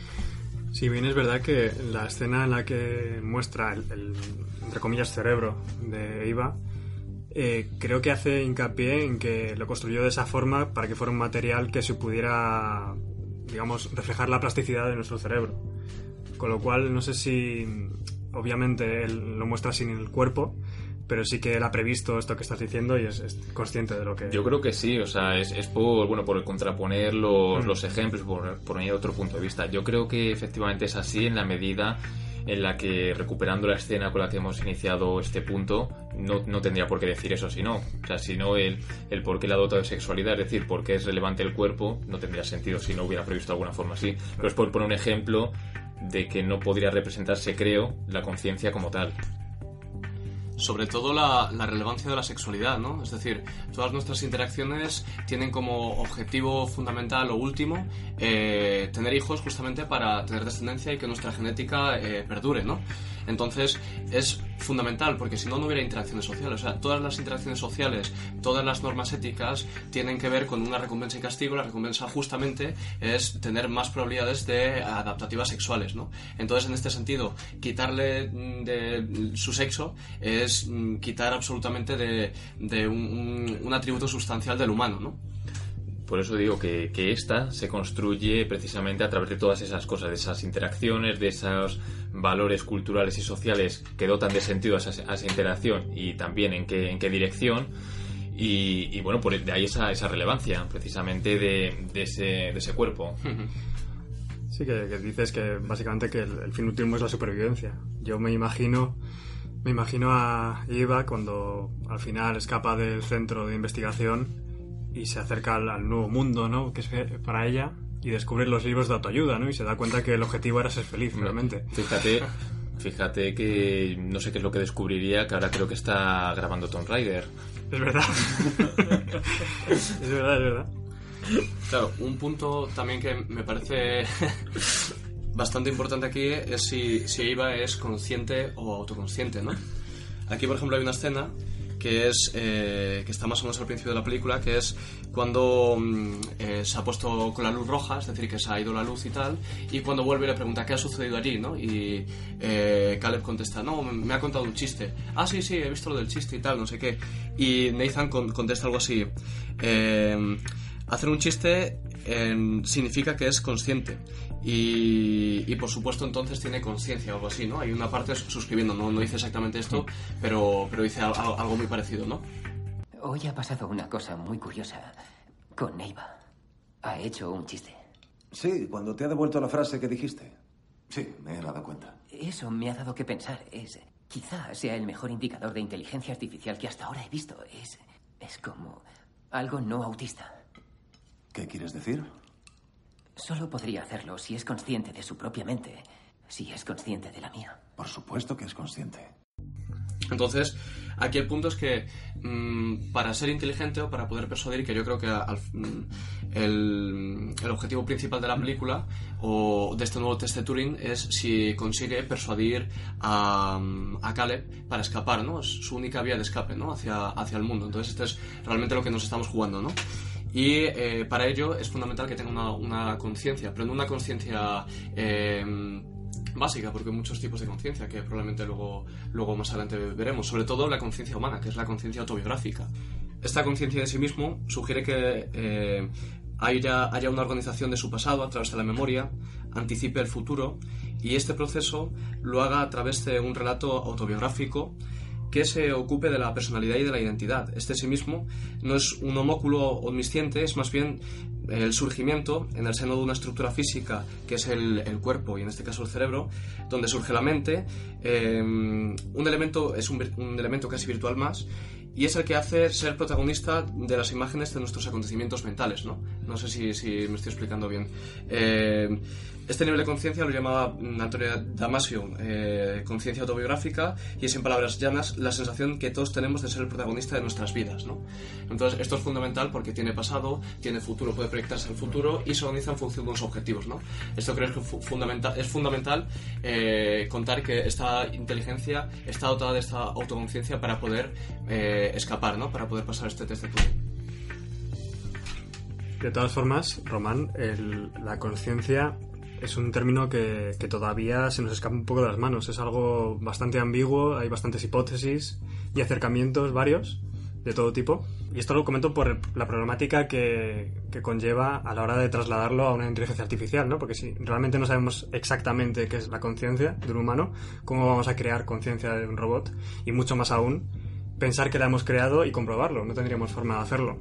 Si bien es verdad que la escena en la que muestra el, el, entre comillas, cerebro de Eva, eh, creo que hace hincapié en que lo construyó de esa forma para que fuera un material que se pudiera, digamos, reflejar la plasticidad de nuestro cerebro. Con lo cual, no sé si, obviamente, él lo muestra sin el cuerpo, pero sí que él ha previsto esto que estás diciendo y es, es consciente de lo que... Yo creo que sí, o sea, es, es por, bueno, por contraponer los, Mm. los ejemplos, por poner otro punto de vista. Yo creo que efectivamente es así en la medida en la que, recuperando la escena con la que hemos iniciado este punto, no, no tendría por qué decir eso si no. O sea, si no el, el por qué la dota de sexualidad, es decir, por qué es relevante el cuerpo, no tendría sentido si no hubiera previsto de alguna forma así. Pero es por poner un ejemplo de que no podría representarse, creo, la conciencia como tal. Sobre todo la, relevancia de la sexualidad, ¿no? Es decir, todas nuestras interacciones tienen como objetivo fundamental o último eh, tener hijos justamente para tener descendencia y que nuestra genética eh, perdure, ¿no? Entonces es fundamental porque si no no hubiera interacciones sociales. O sea, todas las interacciones sociales, todas las normas éticas tienen que ver con una recompensa y castigo. La recompensa justamente es tener más probabilidades de adaptativas sexuales, ¿no? Entonces en este sentido, quitarle mm, de su sexo es mm, quitar absolutamente de, un- un atributo sustancial del humano, ¿no? Por eso digo que, que esta se construye precisamente a través de todas esas cosas, de esas interacciones, de esos valores culturales y sociales que dotan de sentido a esa, a esa interacción y también en qué, en qué dirección. Y, y bueno, por de ahí esa, esa relevancia precisamente de, de ese, de ese cuerpo. Sí, que, que dices que básicamente que el, el fin último es la supervivencia. Yo me imagino, me imagino a Eva cuando al final escapa del centro de investigación y se acerca al, al nuevo mundo, ¿no? Que es para ella y descubre los libros de autoayuda, ¿no? Y se da cuenta que el objetivo era ser feliz, realmente. Fíjate, fíjate que no sé qué es lo que descubriría, que ahora creo que está grabando Tomb Raider. Es verdad. es verdad, es verdad. Claro, un punto también que me parece bastante importante aquí es si, si Eva es consciente o autoconsciente, ¿no? Aquí, por ejemplo, hay una escena que es eh, que está más o menos al principio de la película, que es cuando mm, eh, se ha puesto con la luz roja, es decir, que se ha ido la luz y tal, y cuando vuelve le pregunta qué ha sucedido allí, ¿no? Y eh, Caleb contesta, no, me, ha contado un chiste. Ah, sí, sí, he visto lo del chiste y tal, no sé qué. Y Nathan con- contesta algo así. eh, Hacer un chiste eh, significa que es consciente. Y, y, por supuesto entonces tiene conciencia o algo así, ¿no? Hay una parte suscribiendo, no, no dice exactamente esto, pero, pero dice al- al- algo muy parecido, ¿no? Hoy ha pasado una cosa muy curiosa con Eva. Ha hecho un chiste. Sí, cuando te ha devuelto la frase que dijiste. Sí, me he dado cuenta. Eso me ha dado que pensar. Es. Quizá sea el mejor indicador de inteligencia artificial que hasta ahora he visto. Es. Es como. algo no autista. ¿Qué quieres decir? Solo podría hacerlo si es consciente de su propia mente. Si es consciente de la mía. Por supuesto que es consciente. Entonces, aquí el punto es que mm, para ser inteligente o para poder persuadir, que yo creo que al- mm, el, el objetivo principal de la película o de este nuevo test de Turing es si consigue persuadir a, a Caleb para escapar, ¿no? Es su única vía de escape, ¿no? Hacia, hacia el mundo. Entonces, esto es realmente lo que nos estamos jugando, ¿no? Y eh, para ello es fundamental que tenga una, una conciencia, pero no una conciencia eh, básica, porque hay muchos tipos de conciencia que probablemente luego, luego más adelante veremos. Sobre todo la conciencia humana, que es la conciencia autobiográfica. Esta conciencia de sí mismo sugiere que eh, haya, haya una organización de su pasado a través de la memoria, anticipe el futuro y este proceso lo haga a través de un relato autobiográfico que se ocupe de la personalidad y de la identidad. Este sí mismo no es un homóculo omnisciente, es más bien el surgimiento en el seno de una estructura física que es el, cuerpo y en este caso el cerebro, donde surge la mente. eh, un elemento es un, elemento casi virtual más y es el que hace ser protagonista de las imágenes de nuestros acontecimientos mentales, ¿no? No sé si, me estoy explicando bien. Eh, este nivel de conciencia lo llamaba Antonio Damasio eh, conciencia autobiográfica y es en palabras llanas la sensación que todos tenemos de ser el protagonista de nuestras vidas. ¿no? Entonces esto es fundamental porque tiene pasado, tiene futuro, puede proyectarse al futuro y se organiza en función de unos objetivos. ¿no? Esto creo que fundamental, es fundamental eh, contar que esta inteligencia está dotada de esta autoconciencia para poder eh, escapar, ¿no? para poder pasar este test de Turing. De todas formas, Román, la conciencia es un término que, todavía se nos escapa un poco de las manos. Es algo bastante ambiguo, hay bastantes hipótesis y acercamientos varios de todo tipo. Y esto lo comento por la problemática que, que, conlleva a la hora de trasladarlo a una inteligencia artificial, ¿no? Porque si realmente no sabemos exactamente qué es la conciencia de un humano, ¿cómo vamos a crear conciencia de un robot? Y mucho más aún, pensar que la hemos creado y comprobarlo. No tendríamos forma de hacerlo.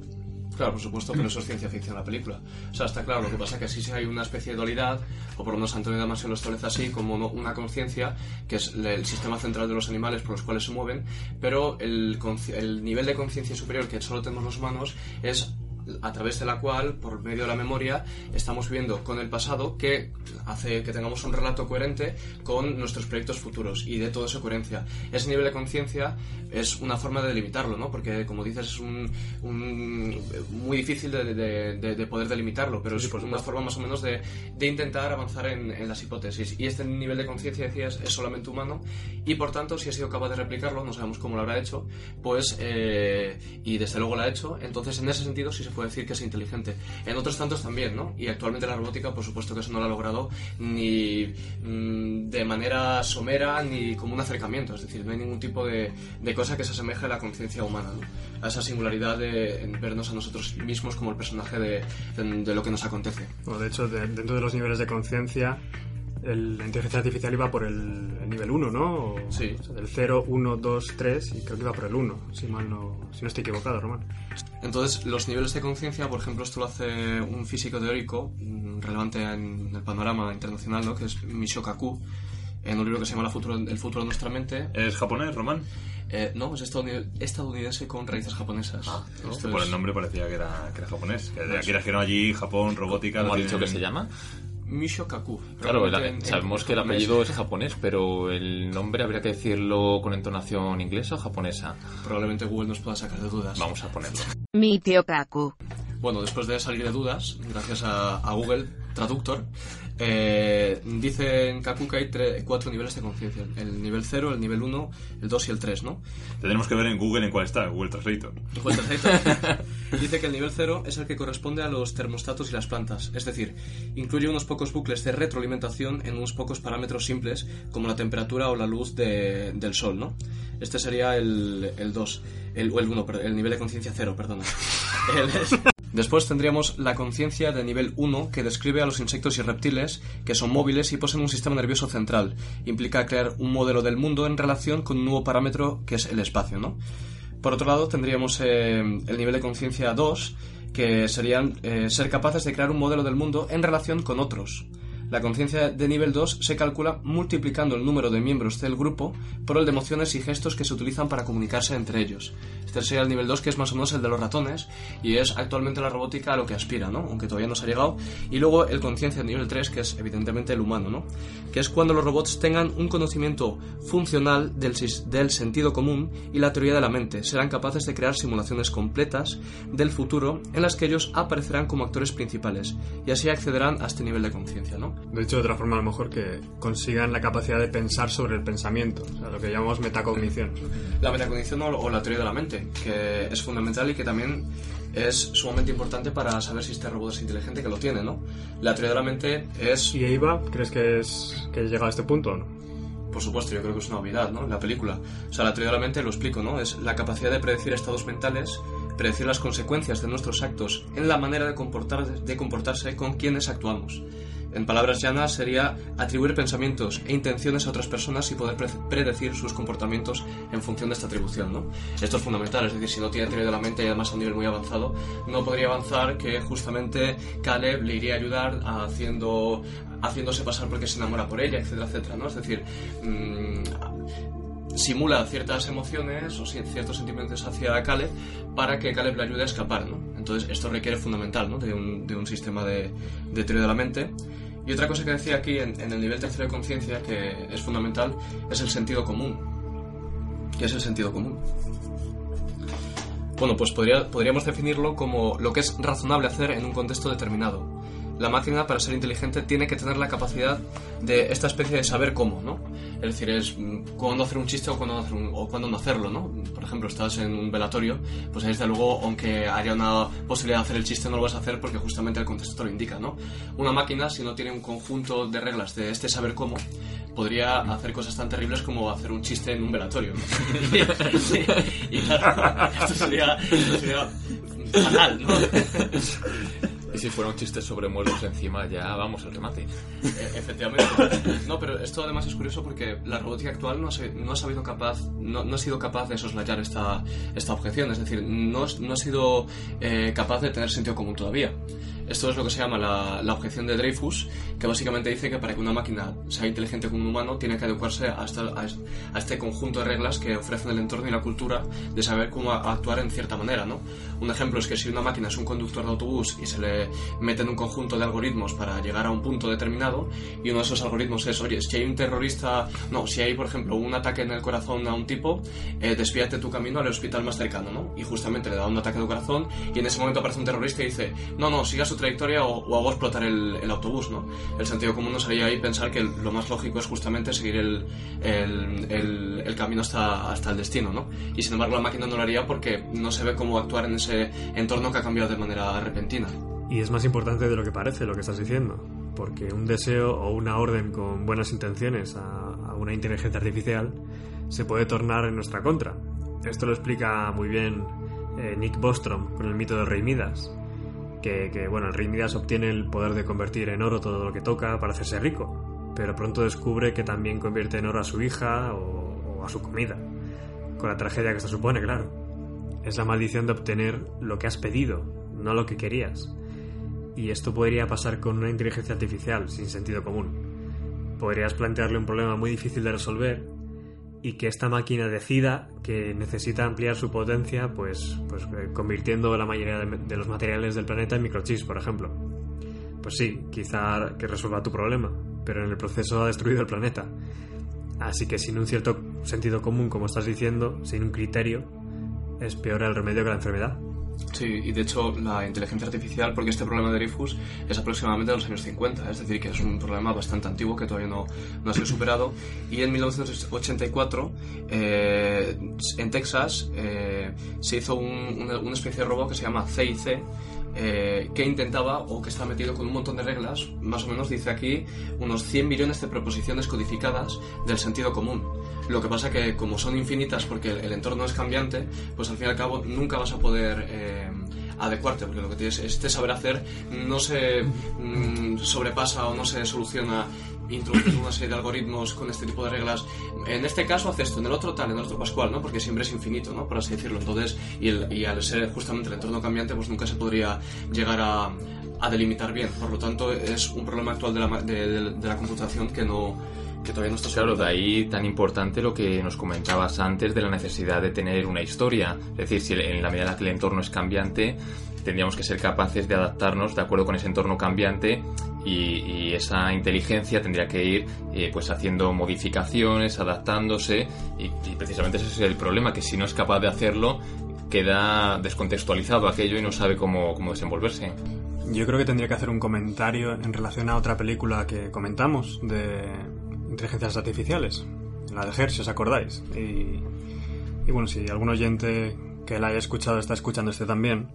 Claro, por supuesto, pero eso es ciencia ficción la película. O sea, está claro, lo que pasa es que sí, sí hay una especie de dualidad, o por lo menos Antonio Damasio lo establece así, como una conciencia, que es el sistema central de los animales por los cuales se mueven, pero el, el nivel de conciencia superior que solo tenemos los humanos es a través de la cual, por medio de la memoria, estamos viviendo con el pasado que hace que tengamos un relato coherente con nuestros proyectos futuros y de toda esa coherencia. Ese nivel de conciencia es una forma de delimitarlo, ¿no? Porque, como dices, es un, muy difícil de, poder delimitarlo, pero es una forma más o menos de, intentar avanzar en, las hipótesis. Y este nivel de conciencia, decías, es solamente humano y, por tanto, si ha sido capaz de replicarlo, no sabemos cómo lo habrá hecho, pues, eh, y desde luego lo ha hecho, entonces en ese sentido sí se puede decir que es inteligente. En otros tantos también, ¿no? Y actualmente la robótica, por supuesto que eso no lo ha logrado ni mm, de manera somera ni como un acercamiento. Es decir, no hay ningún tipo de, de cosa que se asemeje a la conciencia humana, ¿no? A esa singularidad de vernos a nosotros mismos como el personaje de, de, lo que nos acontece. Bueno, de hecho, dentro de los niveles de conciencia la inteligencia artificial iba por el, nivel 1, ¿no? sí. del 0, 1, 2, 3 y creo que iba por el 1, si, mal no, si no estoy equivocado, Román. Entonces, los niveles de conciencia, por ejemplo, esto lo hace un físico teórico mm, relevante en el panorama internacional, ¿no? que es Michio Kaku, en un libro que se llama El futuro, el futuro de nuestra mente. ¿Es japonés, Román? Eh, no, es estadounidense con raíces japonesas. Ah, por el nombre parecía que era, que era japonés. Que de aquí trajeron allí, Japón, robótica... ¿Cómo ha dicho que se llama? Misho Kaku. Claro, sabemos que el apellido es japonés, pero el nombre habría que decirlo con entonación inglesa o japonesa. Probablemente Google nos pueda sacar de dudas. Vamos a ponerlo. Mi tío Kaku. Bueno, después de salir de dudas, gracias a, a Google Traductor, eh, dice en Kaku que hay cuatro niveles de conciencia. El nivel 0, el nivel 1, el 2 y el 3, ¿no? Tendremos que ver en Google en cuál está, Google Translator. Google Translator. dice que el nivel 0 es el que corresponde a los termostatos y las plantas. Es decir, incluye unos pocos bucles de retroalimentación en unos pocos parámetros simples, como la temperatura o la luz del sol, ¿no? Este sería el 2. El, el, 1, el nivel de conciencia 0, perdón. Después tendríamos la conciencia de nivel 1, que describe a los insectos y reptiles que son móviles y poseen un sistema nervioso central. Implica crear un modelo del mundo en relación con un nuevo parámetro que es el espacio. ¿no? Por otro lado, tendríamos eh, el nivel de conciencia 2, que serían eh, ser capaces de crear un modelo del mundo en relación con otros. La conciencia de nivel 2 se calcula multiplicando el número de miembros del grupo por el de emociones y gestos que se utilizan para comunicarse entre ellos. Este sería el nivel 2, que es más o menos el de los ratones, y es actualmente la robótica a lo que aspira, ¿no? Aunque todavía no se ha llegado. Y luego el conciencia de nivel 3, que es evidentemente el humano, ¿no? Que es cuando los robots tengan un conocimiento funcional del, del sentido común y la teoría de la mente. Serán capaces de crear simulaciones completas del futuro en las que ellos aparecerán como actores principales, y así accederán a este nivel de conciencia, ¿no? De hecho, de otra forma, a lo mejor que consigan la capacidad de pensar sobre el pensamiento, o sea, lo que llamamos metacognición. La metacognición o, la teoría de la mente, que es fundamental y que también es sumamente importante para saber si este robot es inteligente, que lo tiene, ¿no? La teoría de la mente es... ¿Y Eva, crees que, es, que llega a este punto o no? Por supuesto, yo creo que es una obviedad, ¿no? En la película. O sea, la teoría de la mente, lo explico, ¿no? Es la capacidad de predecir estados mentales, predecir las consecuencias de nuestros actos en la manera de, comportar, de comportarse con quienes actuamos. En palabras llanas sería atribuir pensamientos e intenciones a otras personas y poder predecir sus comportamientos en función de esta atribución. ¿no? Esto es fundamental, es decir, si no tiene teoría de la mente y además a un nivel muy avanzado, no podría avanzar que justamente Caleb le iría a ayudar haciendo, haciéndose pasar porque se enamora por ella, etcétera, etcétera. ¿no? Es decir, mm, simula ciertas emociones o ciertos sentimientos hacia Caleb para que Caleb le ayude a escapar. ¿no? Entonces, esto requiere fundamental ¿no? de, un, sistema de, de teoría de la mente. Y otra cosa que decía aquí en, el nivel tercero de conciencia, que es fundamental, es el sentido común. ¿Qué es el sentido común? Bueno, pues podría- podríamos definirlo como lo que es razonable hacer en un contexto determinado. La máquina, para ser inteligente, tiene que tener la capacidad de esta especie de saber cómo, ¿no? Es decir, es mm, cuándo hacer un chiste o cuándo, hacer un- o cuándo no hacerlo, ¿no? Por ejemplo, estás en un velatorio, pues desde luego, aunque haya una posibilidad de hacer el chiste, no lo vas a hacer porque justamente el contexto te lo indica, ¿no? Una máquina, si no tiene un conjunto de reglas de este saber cómo, podría hacer cosas tan terribles como hacer un chiste en un velatorio, ¿no? y claro, esto sería, esto sería fatal, ¿no? Y si fuera un chiste sobre muertos encima, ya vamos al remate. E- Efectivamente. No, pero esto además es curioso porque la robótica actual no, se- no ha sabido capaz, no, no ha sido capaz de soslayar esta, esta objeción. Es decir, no, no ha sido eh, capaz de tener sentido común todavía. Esto es lo que se llama la, la objeción de Dreyfus, que básicamente dice que para que una máquina sea inteligente como un humano tiene que adecuarse a, a es- a este conjunto de reglas que ofrecen el entorno y la cultura de saber cómo actuar en cierta manera. ¿no? Un ejemplo es que si una máquina es un conductor de autobús y se le mete en un conjunto de algoritmos para llegar a un punto determinado, y uno de esos algoritmos es, oye, si hay un terrorista, no, si hay, por ejemplo, un ataque en el corazón a un tipo, eh, desvíate tu camino al hospital más cercano, ¿no? Y justamente le da un ataque de corazón y en ese momento aparece un terrorista y dice, no, no, siga trayectoria o, o hago explotar el, autobús, ¿no? El sentido común nos haría ahí pensar que lo más lógico es justamente seguir el, el, camino hasta, hasta el destino, ¿no? Y sin embargo la máquina no lo haría porque no se ve cómo actuar en ese entorno que ha cambiado de manera repentina. Y es más importante de lo que parece lo que estás diciendo, porque un deseo o una orden con buenas intenciones a, a una inteligencia artificial se puede tornar en nuestra contra. Esto lo explica muy bien eh, Nick Bostrom con el mito del rey Midas, que, que, bueno, el rey Midas obtiene el poder de convertir en oro todo lo que toca para hacerse rico, pero pronto descubre que también convierte en oro a su hija o, a su comida, con la tragedia que esto supone, claro. Es la maldición de obtener lo que has pedido, no lo que querías. Y esto podría pasar con una inteligencia artificial sin sentido común. Podrías plantearle un problema muy difícil de resolver y que esta máquina decida que necesita ampliar su potencia, pues, pues eh, convirtiendo la mayoría de, de los materiales del planeta en microchips, por ejemplo. Pues sí, quizá que resuelva tu problema, pero en el proceso ha destruido el planeta. Así que sin un cierto sentido común, como estás diciendo, sin un criterio, es peor el remedio que la enfermedad. Sí, y de hecho la inteligencia artificial, porque este problema de Dreyfus es aproximadamente de los años 50, es decir, que es un problema bastante antiguo que todavía no, no ha sido superado. Y en 1984, eh, en Texas, eh, se hizo un- una, una especie de robot que se llama CIC, eh, que intentaba o que está metido con un montón de reglas, más o menos dice aquí unos 100 millones de proposiciones codificadas del sentido común. Lo que pasa que como son infinitas porque el, entorno es cambiante, pues al fin y al cabo nunca vas a poder eh, adecuarte, porque lo que tienes este saber hacer no se mm, sobrepasa o no se soluciona introduciendo una serie de algoritmos con este tipo de reglas. En este caso hace esto, en el otro tal, en el otro pascual, ¿no? Porque siempre es infinito, ¿no? Por así decirlo. Entonces, y, el- y al ser justamente el entorno cambiante, pues nunca se podría llegar a, a delimitar bien. Por lo tanto, es un problema actual de la, de, de- de la computación que no que todavía no está Claro, de ahí tan importante lo que nos comentabas antes de la necesidad de tener una historia. Es decir, si en la medida en la que el entorno es cambiante, tendríamos que ser capaces de adaptarnos de acuerdo con ese entorno cambiante y, y esa inteligencia tendría que ir eh, pues haciendo modificaciones, adaptándose y, y precisamente ese es el problema, que si no es capaz de hacerlo queda descontextualizado aquello y no sabe cómo, cómo desenvolverse. Yo creo que tendría que hacer un comentario en relación a otra película que comentamos de inteligencias artificiales, la de Her, si os acordáis. Y, y bueno, si algún oyente que la haya escuchado está escuchando este también,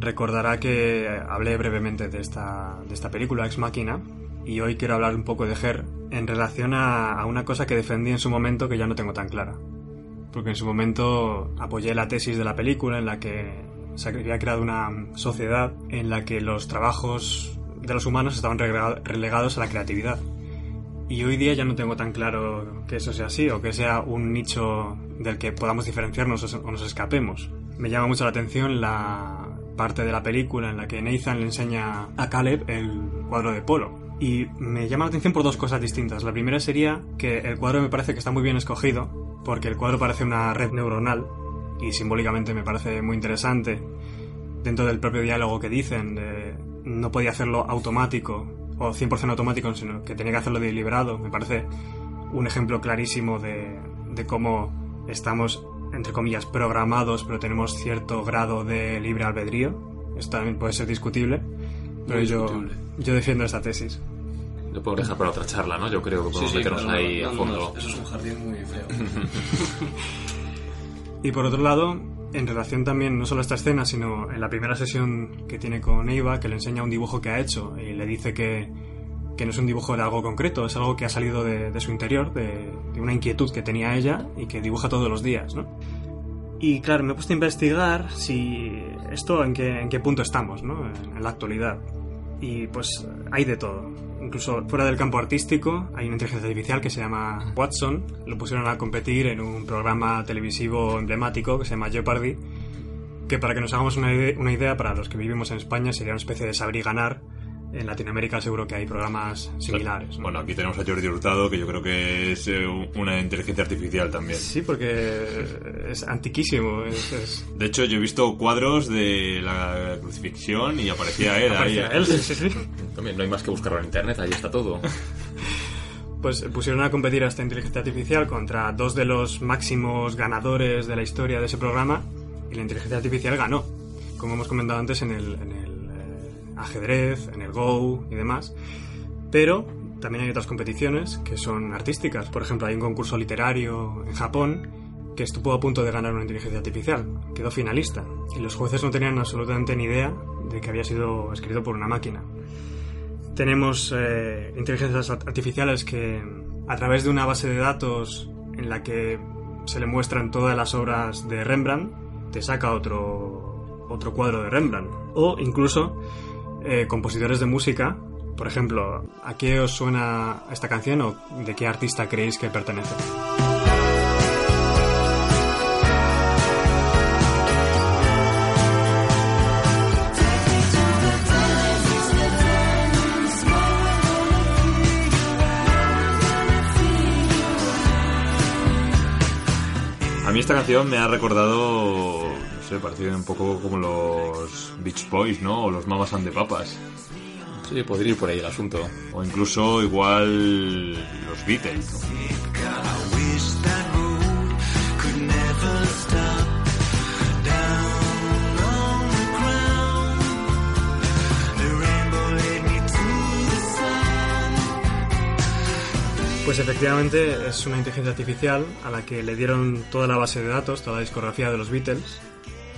recordará que hablé brevemente de esta, de esta película, Ex Máquina, y hoy quiero hablar un poco de Her en relación a, a una cosa que defendí en su momento que ya no tengo tan clara. Porque en su momento apoyé la tesis de la película en la que se había creado una sociedad en la que los trabajos de los humanos estaban relega- relegados a la creatividad. Y hoy día ya no tengo tan claro que eso sea así o que sea un nicho del que podamos diferenciarnos o nos escapemos. Me llama mucho la atención la parte de la película en la que Nathan le enseña a Caleb el cuadro de polo. Y me llama la atención por dos cosas distintas. La primera sería que el cuadro me parece que está muy bien escogido, porque el cuadro parece una red neuronal y simbólicamente me parece muy interesante dentro del propio diálogo que dicen no podía hacerlo automático o 100% automático, sino que tenía que hacerlo deliberado, me parece un ejemplo clarísimo de cómo estamos, entre comillas, programados, pero tenemos cierto grado de libre albedrío. Esto también puede ser discutible, pero yo, discutible. yo defiendo esta tesis. Lo podemos dejar para otra charla, ¿no? Yo creo que podemos meternos claro, ahí no, a no, fondo. no, eso es un jardín muy feo. Y por otro lado, en relación también no solo a esta escena, sino en la primera sesión que tiene con Eva, que le enseña un dibujo que ha hecho y le dice que, que no es un dibujo de algo concreto, es algo que ha salido de, de su interior, de, de una inquietud que tenía ella y que dibuja todos los días, ¿no? Y claro, me he puesto a investigar si esto en qué, en qué punto estamos, ¿no? En, en la actualidad. Y pues hay de todo. Incluso fuera del campo artístico hay una inteligencia artificial que se llama Watson. Lo pusieron a competir en un programa televisivo emblemático que se llama Jeopardy. Que para que nos hagamos una, una idea, para los que vivimos en España sería una especie de saber y ganar. En Latinoamérica seguro que hay programas similares. ¿no? Bueno, aquí tenemos a Jordi Hurtado, que yo creo que es eh, una inteligencia artificial también. Sí, porque es antiquísimo. Es, es- De hecho, yo he visto cuadros de la crucifixión y aparecía él Aparecía ahí. él, sí, sí, sí. También no hay más que buscarlo en internet, ahí está todo. Pues pusieron a competir a esta inteligencia artificial contra dos de los máximos ganadores de la historia de ese programa y la inteligencia artificial ganó, como hemos comentado antes en el, en el ajedrez, en el Go y demás. Pero también hay otras competiciones que son artísticas. Por ejemplo, hay un concurso literario en Japón que estuvo a punto de ganar una inteligencia artificial. Quedó finalista y los jueces no tenían absolutamente ni idea de que había sido escrito por una máquina. Tenemos eh, inteligencias art- artificiales que a través de una base de datos en la que se le muestran todas las obras de Rembrandt, te saca otro, otro cuadro de Rembrandt. O incluso eh, compositores de música, por ejemplo, ¿a qué os suena esta canción o de qué artista creéis que pertenece? A mí esta canción me ha recordado, sé, parecido un poco como los Beach Boys, ¿no? O los Mamas and the Papas. Sí, podría ir por ahí el asunto. O incluso igual los Beatles. ¿no? Pues efectivamente es una inteligencia artificial a la que le dieron toda la base de datos, toda la discografía de los Beatles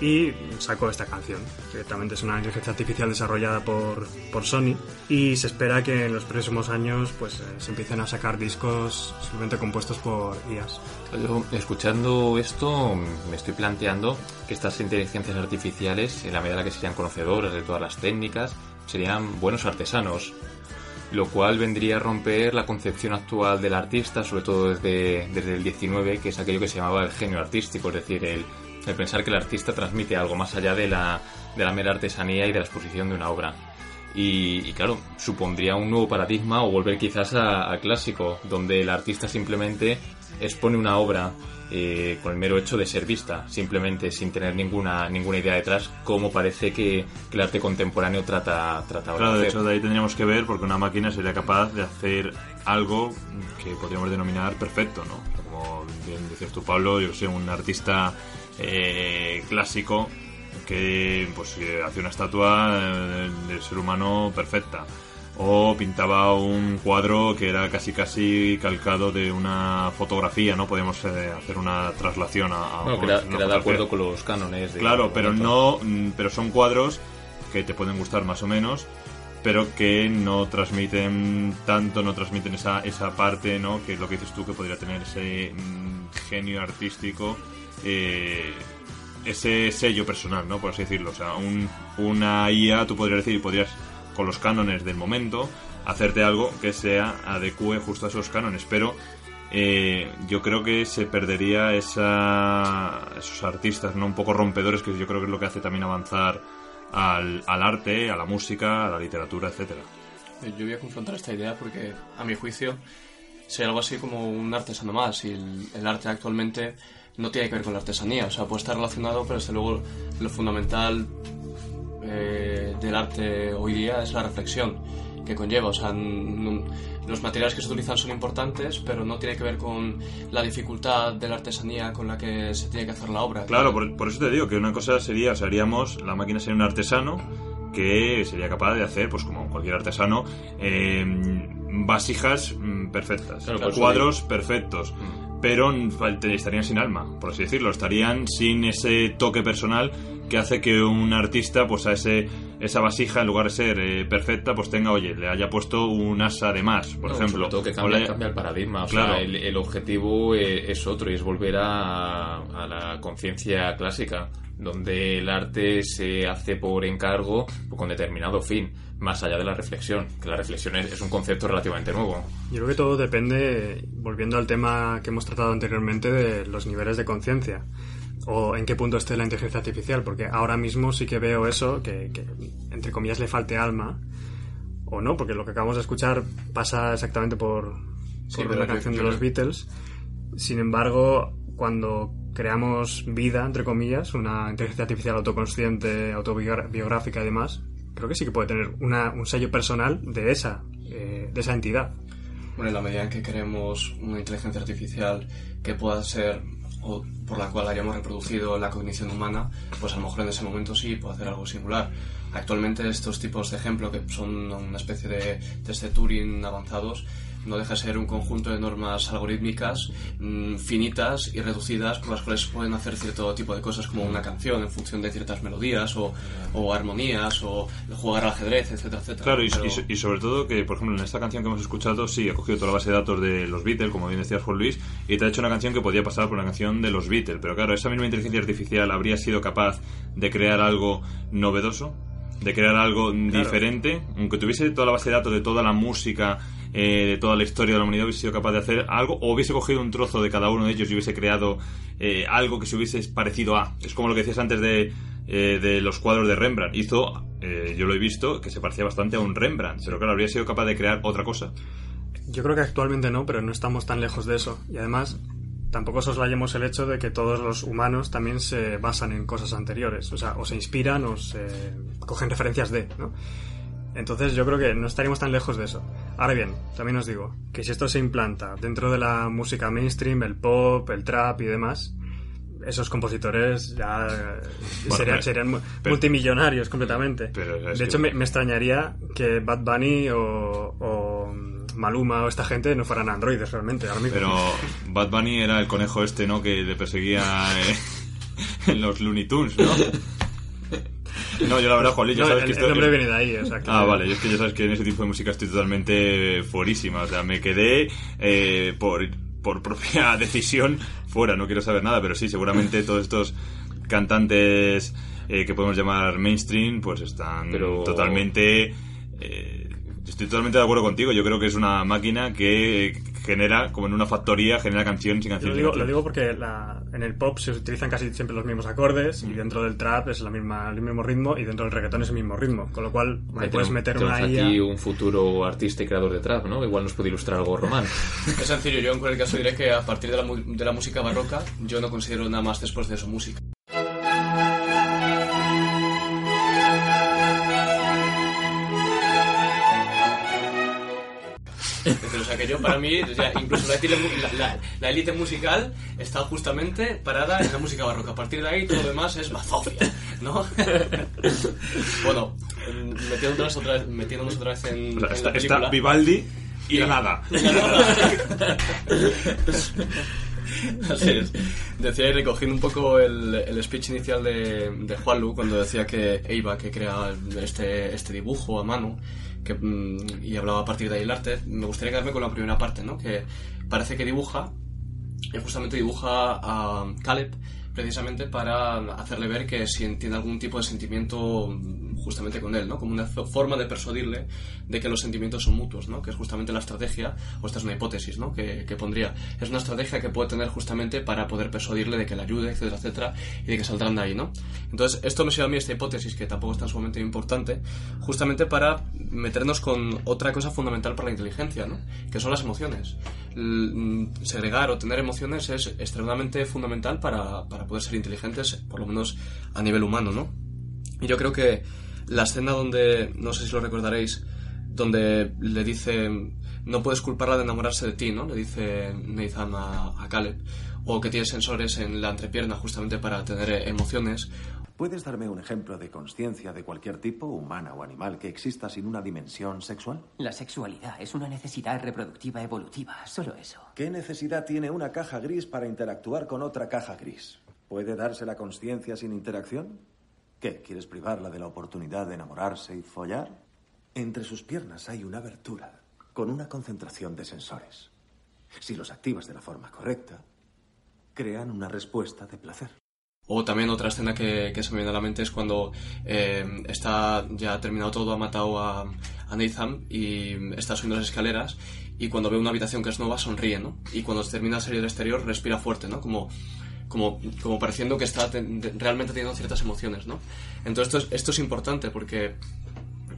y sacó esta canción. Directamente es una inteligencia artificial desarrollada por, por Sony y se espera que en los próximos años pues eh, se empiecen a sacar discos simplemente compuestos por IAS. Yo, escuchando esto, me estoy planteando que estas inteligencias artificiales, en la medida en que serían conocedoras de todas las técnicas, serían buenos artesanos, lo cual vendría a romper la concepción actual del artista, sobre todo desde, desde el 19, que es aquello que se llamaba el genio artístico, es decir, el, el pensar que el artista transmite algo más allá de la, de la mera artesanía y de la exposición de una obra. Y, y claro, supondría un nuevo paradigma o volver quizás a- al clásico, donde el artista simplemente expone una obra eh, con el mero hecho de ser vista, simplemente sin tener ninguna, ninguna idea detrás, como parece que, que el arte contemporáneo trata, trata Claro, de de hecho de ahí tendríamos que ver porque una máquina sería capaz de hacer algo que podríamos denominar perfecto, ¿no? Como bien decías tú, Pablo, yo sé, un artista eh, clásico que pues hace una estatua eh, del ser humano perfecta o pintaba un cuadro que era casi casi calcado de una fotografía, ¿no? Podemos eh, hacer una traslación a, a Bueno, que una era, que era de acuerdo con los cánones. De, Claro, pero momento. no, mm, pero son cuadros que te pueden gustar más o menos, pero que no transmiten tanto, no transmiten esa, esa parte, ¿no? Que es lo que dices tú, que podría tener ese mm, genio artístico, eh, ese sello personal, ¿no? Por así decirlo. O sea, un, una IA, tú podrías decir, podrías, con los cánones del momento, hacerte algo que sea adecue justo a esos cánones, pero eh, yo creo que se perdería esa, esos artistas, ¿no? Un poco rompedores, que yo creo que es lo que hace también avanzar al, al arte, a la música, a la literatura, etcétera. Eh, Yo voy a confrontar esta idea porque, a mi juicio, sería algo así como un artesano más. Y el, arte actualmente no tiene que ver con la artesanía. O sea, puede estar relacionado, pero desde luego lo fundamental eh, del arte hoy día es la reflexión. Que conlleva. O sea, n- los materiales que se utilizan son importantes, pero no tiene que ver con la dificultad de la artesanía con la que se tiene que hacer la obra. Claro, por, por eso te digo que una cosa sería, o sea, haríamos, la máquina sería un artesano que sería capaz de hacer, pues como cualquier artesano, eh, vasijas mm, perfectas, Claro, cuadros perfectos, mm, fal- estarían sin alma, por así decirlo, estarían sin ese toque personal que hace que un artista, pues a ese esa vasija, en lugar de ser eh, perfecta, pues tenga, oye, le haya puesto un asa de más, por No, ejemplo. sobre todo que cambia, el paradigma. O Claro. sea, el, el objetivo eh, es otro y es volver a, a la conciencia clásica, donde el arte se hace por encargo o con determinado fin, más allá de la reflexión. Que la reflexión es, es un concepto relativamente nuevo. Yo creo que todo depende, volviendo al tema que hemos tratado anteriormente, de los niveles de conciencia. O en qué punto esté la inteligencia artificial, porque ahora mismo sí que veo eso, que, que, entre comillas le falte alma, o no, porque lo que acabamos de escuchar pasa exactamente por, Sí, por la canción de los Beatles. Sin embargo, cuando creamos vida, entre comillas, una inteligencia artificial autoconsciente, autobiográfica y demás, creo que sí que puede tener una- un sello personal de esa, eh, de esa entidad. Bueno, en la medida en que queremos una inteligencia artificial que pueda ser o por la cual hayamos reproducido la cognición humana, pues a lo mejor en ese momento sí puede hacer algo singular. Actualmente estos tipos de ejemplo que son una especie de test de Turing avanzados no deja de ser un conjunto de normas algorítmicas mm, finitas y reducidas por las cuales se pueden hacer cierto tipo de cosas como una canción en función de ciertas melodías o, o armonías o jugar al ajedrez, etcétera, etcétera. Claro, y, Pero- y so- y sobre todo que, por ejemplo, en esta canción que hemos escuchado, sí, ha cogido toda la base de datos de los Beatles, como bien decías Juan Luis, y te ha hecho una canción que podía pasar por una canción de los Beatles. Pero claro, esa misma inteligencia artificial habría sido capaz de crear algo novedoso, de crear algo diferente, aunque tuviese toda la base de datos de toda la música, eh, de toda la historia de la humanidad, hubiese sido capaz de hacer algo, o hubiese cogido un trozo de cada uno de ellos y hubiese creado eh, algo que se hubiese parecido a. Es como lo que decías antes de, eh, de los cuadros de Rembrandt. Hizo, eh, yo lo he visto, que se parecía bastante a un Rembrandt, pero claro, habría sido capaz de crear otra cosa. Yo creo que actualmente no, pero no estamos tan lejos de eso. Y además, tampoco soslayemos el hecho de que todos los humanos también se basan en cosas anteriores. O sea, o se inspiran o se cogen referencias de, ¿no? Entonces yo creo que no estaríamos tan lejos de eso. Ahora bien, también os digo que si esto se implanta dentro de la música mainstream, el pop, el trap y demás, esos compositores ya eh, Bueno, serían, pero- serían mu- pero- multimillonarios completamente. Pero de hecho, me, me extrañaría que Bad Bunny o, o Maluma o esta gente no fueran androides realmente ahora mismo. Pero Bad Bunny era el conejo este, ¿no? Que le perseguía eh, en los Looney Tunes, ¿no? No, yo la verdad, Juan Luis, ya No, sabes el, que esto... el nombre viene de ahí, o sea que- Ah, vale, yo es que ya sabes que en ese tipo de música estoy totalmente fuerísima. O sea, me quedé eh, por, por propia decisión fuera, no quiero saber nada, pero sí, seguramente todos estos cantantes eh, que podemos llamar mainstream, pues están Pero- totalmente... eh, estoy totalmente de acuerdo contigo. Yo creo que es una máquina que genera, como en una factoría, genera canciones y Lo canciones. y digo, lo digo porque la- en el pop se utilizan casi siempre los mismos acordes y dentro del trap es la misma, el mismo ritmo y dentro del reggaetón es el mismo ritmo. Con lo cual ahí puedes tenemos- meter tenemos una aquí IA. un futuro artista y creador de trap, ¿no? Igual nos puede ilustrar algo Román. Es sencillo, yo en cualquier caso diré que a partir de la, mu- de la música barroca yo no considero nada más después de su música. Es decir, o sea que yo para mí, o sea, incluso la élite, musical está justamente parada en la música barroca. A partir de ahí todo lo demás es bazofia, ¿no? bueno, metiéndonos otra vez, metiéndonos otra vez en, O sea, en está, la está. Vivaldi y la nada. Así es. Decía y recogiendo un poco el, el speech inicial de, de Juanlu cuando decía que Eiva, que crea este, este dibujo a mano, que, mm, y hablaba a partir de ahí el arte, me gustaría quedarme con la primera parte, ¿no? Que parece que dibuja, y justamente dibuja a Caleb precisamente para hacerle ver que si tiene algún tipo de sentimiento mm, justamente con él, ¿no? Como una fo- forma de persuadirle de que los sentimientos son mutuos, ¿no? Que es justamente la estrategia, o esta es una hipótesis, ¿no? Que, que pondría. Es una estrategia que puede tener justamente para poder persuadirle de que le ayude, etcétera, etcétera, y de que saldrán de ahí, ¿no? Entonces, esto me sirve a mí, esta hipótesis, que tampoco es tan sumamente importante, justamente para meternos con otra cosa fundamental para la inteligencia, ¿no? Que son las emociones. Mm, segregar o tener emociones es extremadamente fundamental para, para poder ser inteligentes, por lo menos a nivel humano, ¿no? Y yo creo que la escena donde, no sé si lo recordaréis, donde le dice, no puedes culparla de enamorarse de ti, ¿no? Le dice Nathan a, a Caleb. O que tiene sensores en la entrepierna justamente para tener emociones. ¿Puedes darme un ejemplo de conciencia de cualquier tipo, humana o animal, que exista sin una dimensión sexual? La sexualidad es una necesidad reproductiva evolutiva, solo eso. ¿Qué necesidad tiene una caja gris para interactuar con otra caja gris? ¿Puede darse la conciencia sin interacción? ¿Qué? ¿Quieres privarla de la oportunidad de enamorarse y follar? Entre sus piernas hay una abertura con una concentración de sensores. Si los activas de la forma correcta, crean una respuesta de placer. O también otra escena que, que se me viene a la mente es cuando eh, está ya terminado todo, ha matado a, Nathan y está subiendo las escaleras y cuando ve una habitación que es nueva sonríe, ¿no? Y cuando termina de salir del exterior respira fuerte, ¿no? Como, como, como pareciendo que está ten- realmente teniendo ciertas emociones, ¿no? Entonces esto es, esto es importante porque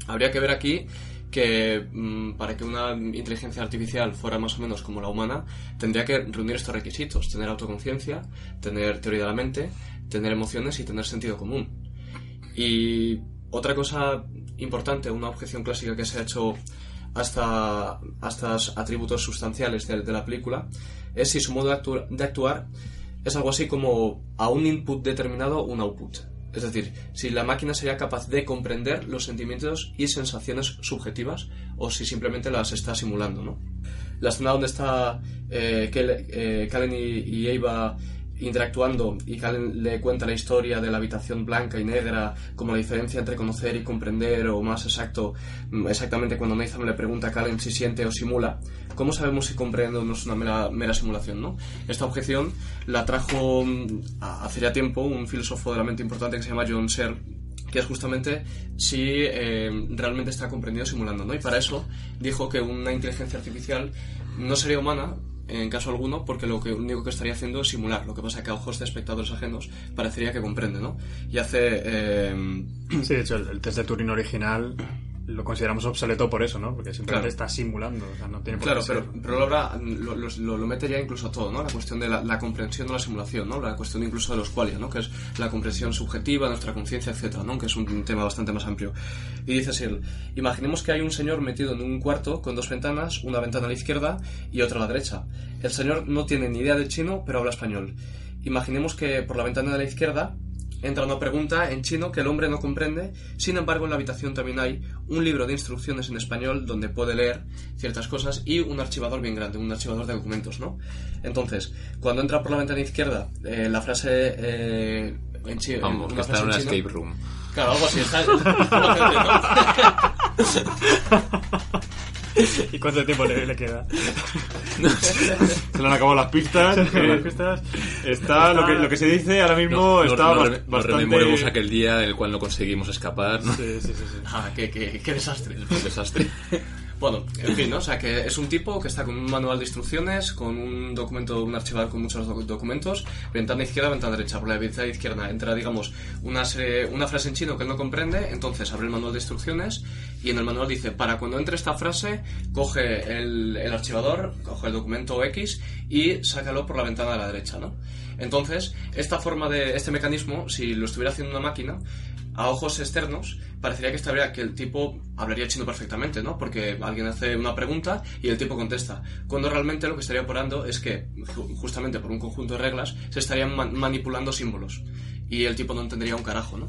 habría que ver aquí que mm, para que una inteligencia artificial fuera más o menos como la humana, tendría que reunir estos requisitos, tener autoconciencia, tener teoría de la mente, tener emociones y tener sentido común. Y otra cosa importante, una objeción clásica que se ha hecho hasta, hasta atributos sustanciales de, de la película, es si su modo de, de actuar es algo así como a un input determinado un output. Es decir, si la máquina sería capaz de comprender los sentimientos y sensaciones subjetivas o si simplemente las está simulando, ¿no? La escena donde está eh, eh, y Eva interactuando y Kalen le cuenta la historia de la habitación blanca y negra, como la diferencia entre conocer y comprender, o más exacto, mm, exactamente cuando Nathan le pregunta a Kalen si siente o simula, ¿cómo sabemos si comprende o no es una mera, simulación? ¿no? Esta objeción la trajo mm, hace ya tiempo un filósofo de la mente importante que se llama John Searle, que es justamente si eh, realmente está comprendido simulando, ¿no? Y para eso dijo que una inteligencia artificial no sería humana en caso alguno, porque lo que único que estaría haciendo es simular. Lo que pasa que a ojos de espectadores ajenos parecería que comprende, ¿no? Y hace... eh, Sí, de hecho, el, el test de Turing original lo consideramos obsoleto por eso, ¿no? Porque simplemente Claro. está simulando, o sea, no tiene por Claro, ser. pero, pero ahora lo, lo, lo- lo mete ya incluso a todo, ¿no? La cuestión de la, la comprensión de la simulación, ¿no? La cuestión incluso de los qualia, ¿no? Que es la comprensión subjetiva, nuestra conciencia, etcétera, ¿no? Que es un tema bastante más amplio. Y dice Searle, imaginemos que hay un señor metido en un cuarto con dos ventanas, una ventana a la izquierda y otra a la derecha. El señor no tiene ni idea de chino, pero habla español. Imaginemos que por la ventana de la izquierda entra una pregunta en chino que el hombre no comprende, sin embargo en la habitación también hay un libro de instrucciones en español donde puede leer ciertas cosas y un archivador bien grande, un archivador de documentos, ¿no? Entonces, cuando entra por la ventana izquierda, eh, la frase eh, en chi- Vamos, una que está en una chino- escape room. Claro, algo así, está, ¿Y cuánto tiempo le, le queda? Se le han acabado las pistas. acabado eh, las pistas. Está, Lo, que, lo que se dice ahora mismo No, está no no bastante... rememoremos aquel día en el cual no conseguimos escapar, ¿no? Sí, sí, sí. sí. Ah, qué, qué- qué desastre. Un desastre. Bueno, en fin, ¿no? O sea, que es un tipo que está con un manual de instrucciones, con un documento, un archivador con muchos doc- documentos, ventana izquierda, ventana derecha. Por la ventana izquierda entra, digamos, una, serie- una frase en chino que él no comprende, entonces abre el manual de instrucciones y en el manual dice, para cuando entre esta frase, coge el, el archivador, coge el documento X y sácalo por la ventana de la derecha, ¿no? Entonces, esta forma de, este mecanismo, si lo estuviera haciendo una máquina, a ojos externos, parecería que estaría que el tipo hablaría chino perfectamente, ¿no? Porque alguien hace una pregunta y el tipo contesta. Cuando realmente lo que estaría operando es que, ju- justamente por un conjunto de reglas, se estarían man- manipulando símbolos. Y el tipo no entendería un carajo, ¿no?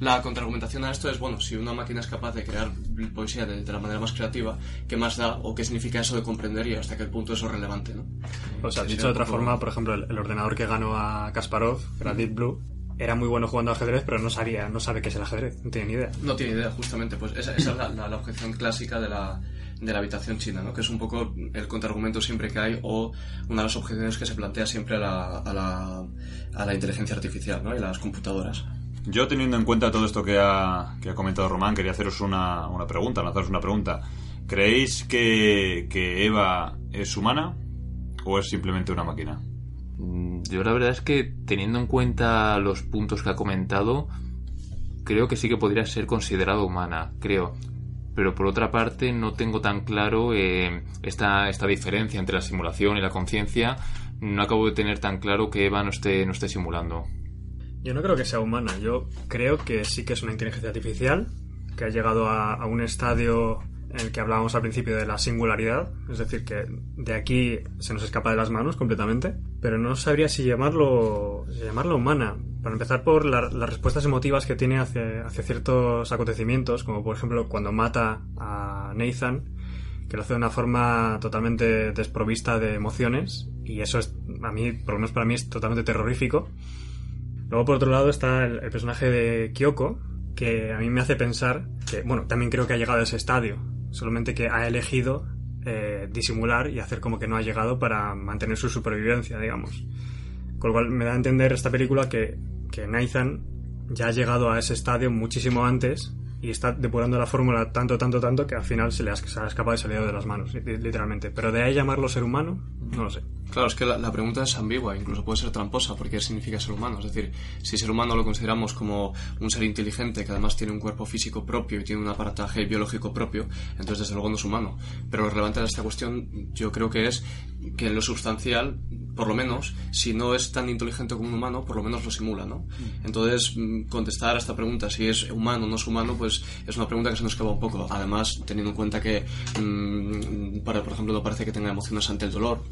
La contraargumentación a esto es, bueno, si una máquina es capaz de crear poesía de, de la manera más creativa, ¿qué más da o qué significa eso de comprender y hasta qué punto eso es relevante, ¿no? O sea, Sí, dicho de otra poco- forma, por ejemplo, el, el ordenador que ganó a Kasparov, que era Deep Blue, era muy bueno jugando ajedrez, pero no sabía, no sabe qué es el ajedrez, no tiene ni idea. No tiene idea, justamente. Pues esa, esa es la, la- la objeción clásica de la, de la habitación china, ¿no? Que es un poco el contraargumento siempre que hay o una de las objeciones que se plantea siempre a la, a la, a la inteligencia artificial, ¿no? Y a las computadoras. Yo teniendo en cuenta todo esto que ha, que ha comentado Román, quería haceros una, una pregunta, lanzaros una pregunta. ¿Creéis que, que Eva es humana o es simplemente una máquina? Mm, Yo la verdad es que teniendo en cuenta los puntos que ha comentado, creo que sí que podría ser considerada humana, creo. Pero por otra parte no tengo tan claro eh, esta, esta diferencia entre la simulación y la conciencia. No acabo de tener tan claro que Eva no esté, no esté simulando. Yo no creo que sea humana, yo creo que sí que es una inteligencia artificial que ha llegado a un estadio en el que hablábamos al principio de la singularidad, es decir, que de aquí se nos escapa de las manos completamente, pero no sabría si llamarlo, humana. Para empezar por la- las respuestas emotivas que tiene hacia, hacia ciertos acontecimientos, como por ejemplo cuando mata a Nathan, que lo hace de una forma totalmente desprovista de emociones, y eso es, a mí, por lo menos para mí, es totalmente terrorífico. Luego, por otro lado, está el, el personaje de Kyoko, que a mí me hace pensar que, bueno, también creo que ha llegado a ese estadio, solamente que ha elegido eh, disimular y hacer como que no ha llegado para mantener su supervivencia, digamos. Con lo cual me da a entender esta película que, que Nathan ya ha llegado a ese estadio muchísimo antes y está depurando la fórmula tanto, tanto, tanto que al final se le ha, se ha escapado de las manos, li- literalmente. Pero de ahí llamarlo ser humano, no lo sé. Claro, es que la, la pregunta es ambigua, incluso puede ser tramposa, porque ¿qué significa ser humano? Es decir, si ser humano lo consideramos como un ser inteligente que además tiene un cuerpo físico propio y tiene un aparataje biológico propio, entonces desde luego no es humano. Pero lo relevante de esta cuestión yo creo que es que en lo sustancial, por lo menos, si no es tan inteligente como un humano, por lo menos lo simula, ¿no? Entonces, mm, contestar a esta pregunta, si es humano o no es humano, pues es una pregunta que se nos escapa un poco. Además, teniendo en cuenta que, mm, para, por ejemplo, no parece que tenga emociones ante el dolor,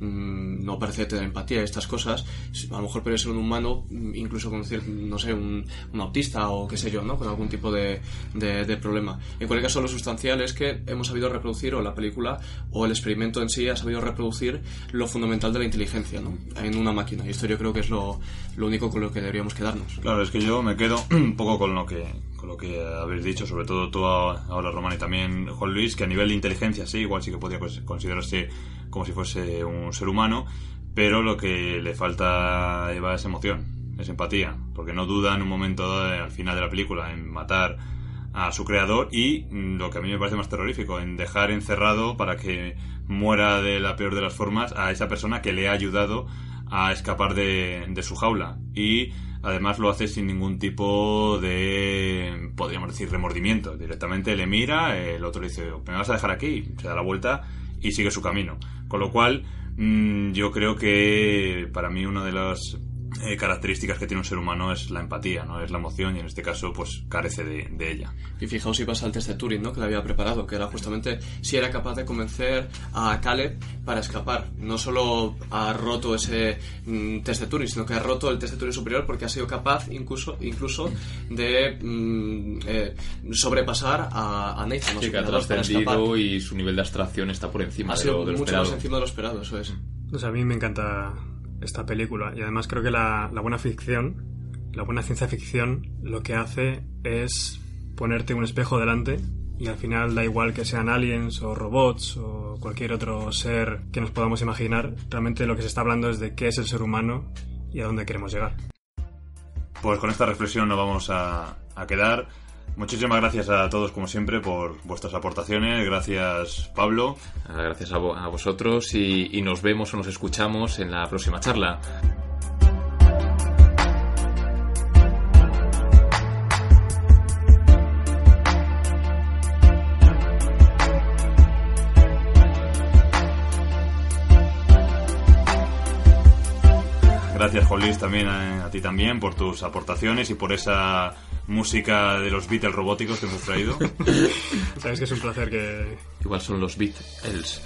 mm, no parece tener empatía y estas cosas, a lo mejor puede ser un humano, incluso conocer, no sé, un, autista o qué sé yo, ¿no? Con algún tipo de, de- problema. En cualquier caso, lo sustancial es que hemos sabido reproducir, o la película, o el experimento en sí ha sabido reproducir lo fundamental de la inteligencia, ¿no? En una máquina. Y esto yo creo que es lo, lo único con lo que deberíamos quedarnos. Claro, es que yo me quedo un poco con lo que con lo que habéis dicho, sobre todo tú ahora, Román, y también Juan Luis, que a nivel de inteligencia sí, igual sí que podría cons- considerarse como si fuese un ser humano, pero lo que le falta a es emoción, es empatía, porque no duda en un momento dado, al final de la película en matar a su creador y mm, lo que a mí me parece más terrorífico, en dejar encerrado para que muera de la peor de las formas a esa persona que le ha ayudado a escapar de, de su jaula. Y además lo hace sin ningún tipo de, podríamos decir, remordimiento. Directamente le mira, el otro le dice, me vas a dejar aquí, se da la vuelta y sigue su camino. Con lo cual, mm, yo creo que para mí una de las eh, características que tiene un ser humano es la empatía, no es la emoción y en este caso pues carece de, de ella. Y fijaos si pasa el test de Turing, ¿no? Que le había preparado, que era justamente si era capaz de convencer a Caleb para escapar. No solo ha roto ese mm, test de Turing, sino que ha roto el test de Turing superior porque ha sido capaz incluso, incluso de mm, eh, sobrepasar a, a Nathan. Sí, su que ha trascendido y su nivel de abstracción está por encima Ha de sido lo, de lo mucho más esperado. encima de lo esperado, eso es. Pues a mí me encanta esta película y además creo que la, buena ficción, la buena ciencia ficción, lo que hace es ponerte un espejo delante y al final da igual que sean aliens o robots o cualquier otro ser que nos podamos imaginar, realmente lo que se está hablando es de qué es el ser humano y a dónde queremos llegar. Pues con esta reflexión nos vamos a quedar. Muchísimas gracias a todos, como siempre, por vuestras aportaciones. Gracias, Pablo. Ah, Gracias a, vo- a vosotros y, y nos vemos o nos escuchamos en la próxima charla. Gracias, Juan Luis, también a, a ti también por tus aportaciones y por esa música de los Beatles robóticos que hemos traído. Sabes que es un placer que... Igual son los Beatles.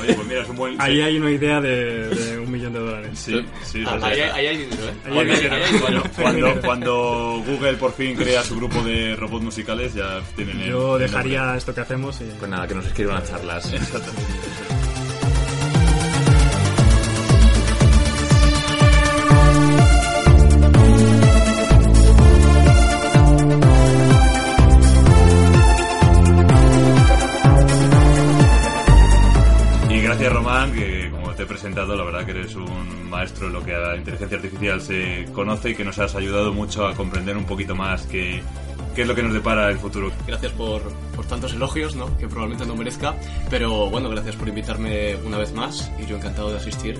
Oye, pues mira, es un buen... Ahí hay una idea de, de un millón de dólares. Sí, sí, Ah, sí, ahí, hay- ahí hay dinero, ¿eh? Ahí hay dinero. Cuando, cuando, cuando Google por fin crea su grupo de robots musicales, ya tienen el- Yo el dejaría esto que hacemos y... Pues nada, que nos escriban a charlas. nombre. Presentado, la verdad que eres un maestro en lo que a la inteligencia artificial se conoce y que nos has ayudado mucho a comprender un poquito más qué, qué es lo que nos depara el futuro. Gracias por, por tantos elogios, ¿no? Que probablemente no merezca. Pero bueno, gracias por invitarme una vez más y yo encantado de asistir.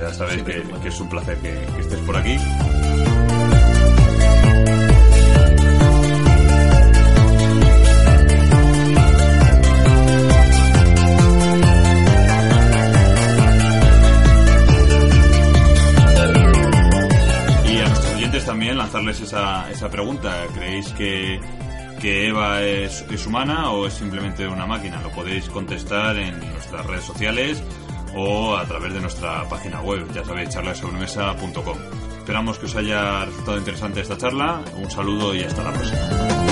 Ya sabéis que, es un placer. que es un placer que, que estés por aquí. lanzarles esa, esa pregunta. ¿Creéis que, que Eva es, es, humana o es simplemente una máquina? Lo podéis contestar en nuestras redes sociales o a través de nuestra página web, ya sabéis, charlasobremesa.com. Esperamos que os haya resultado interesante esta charla. Un saludo y hasta la próxima.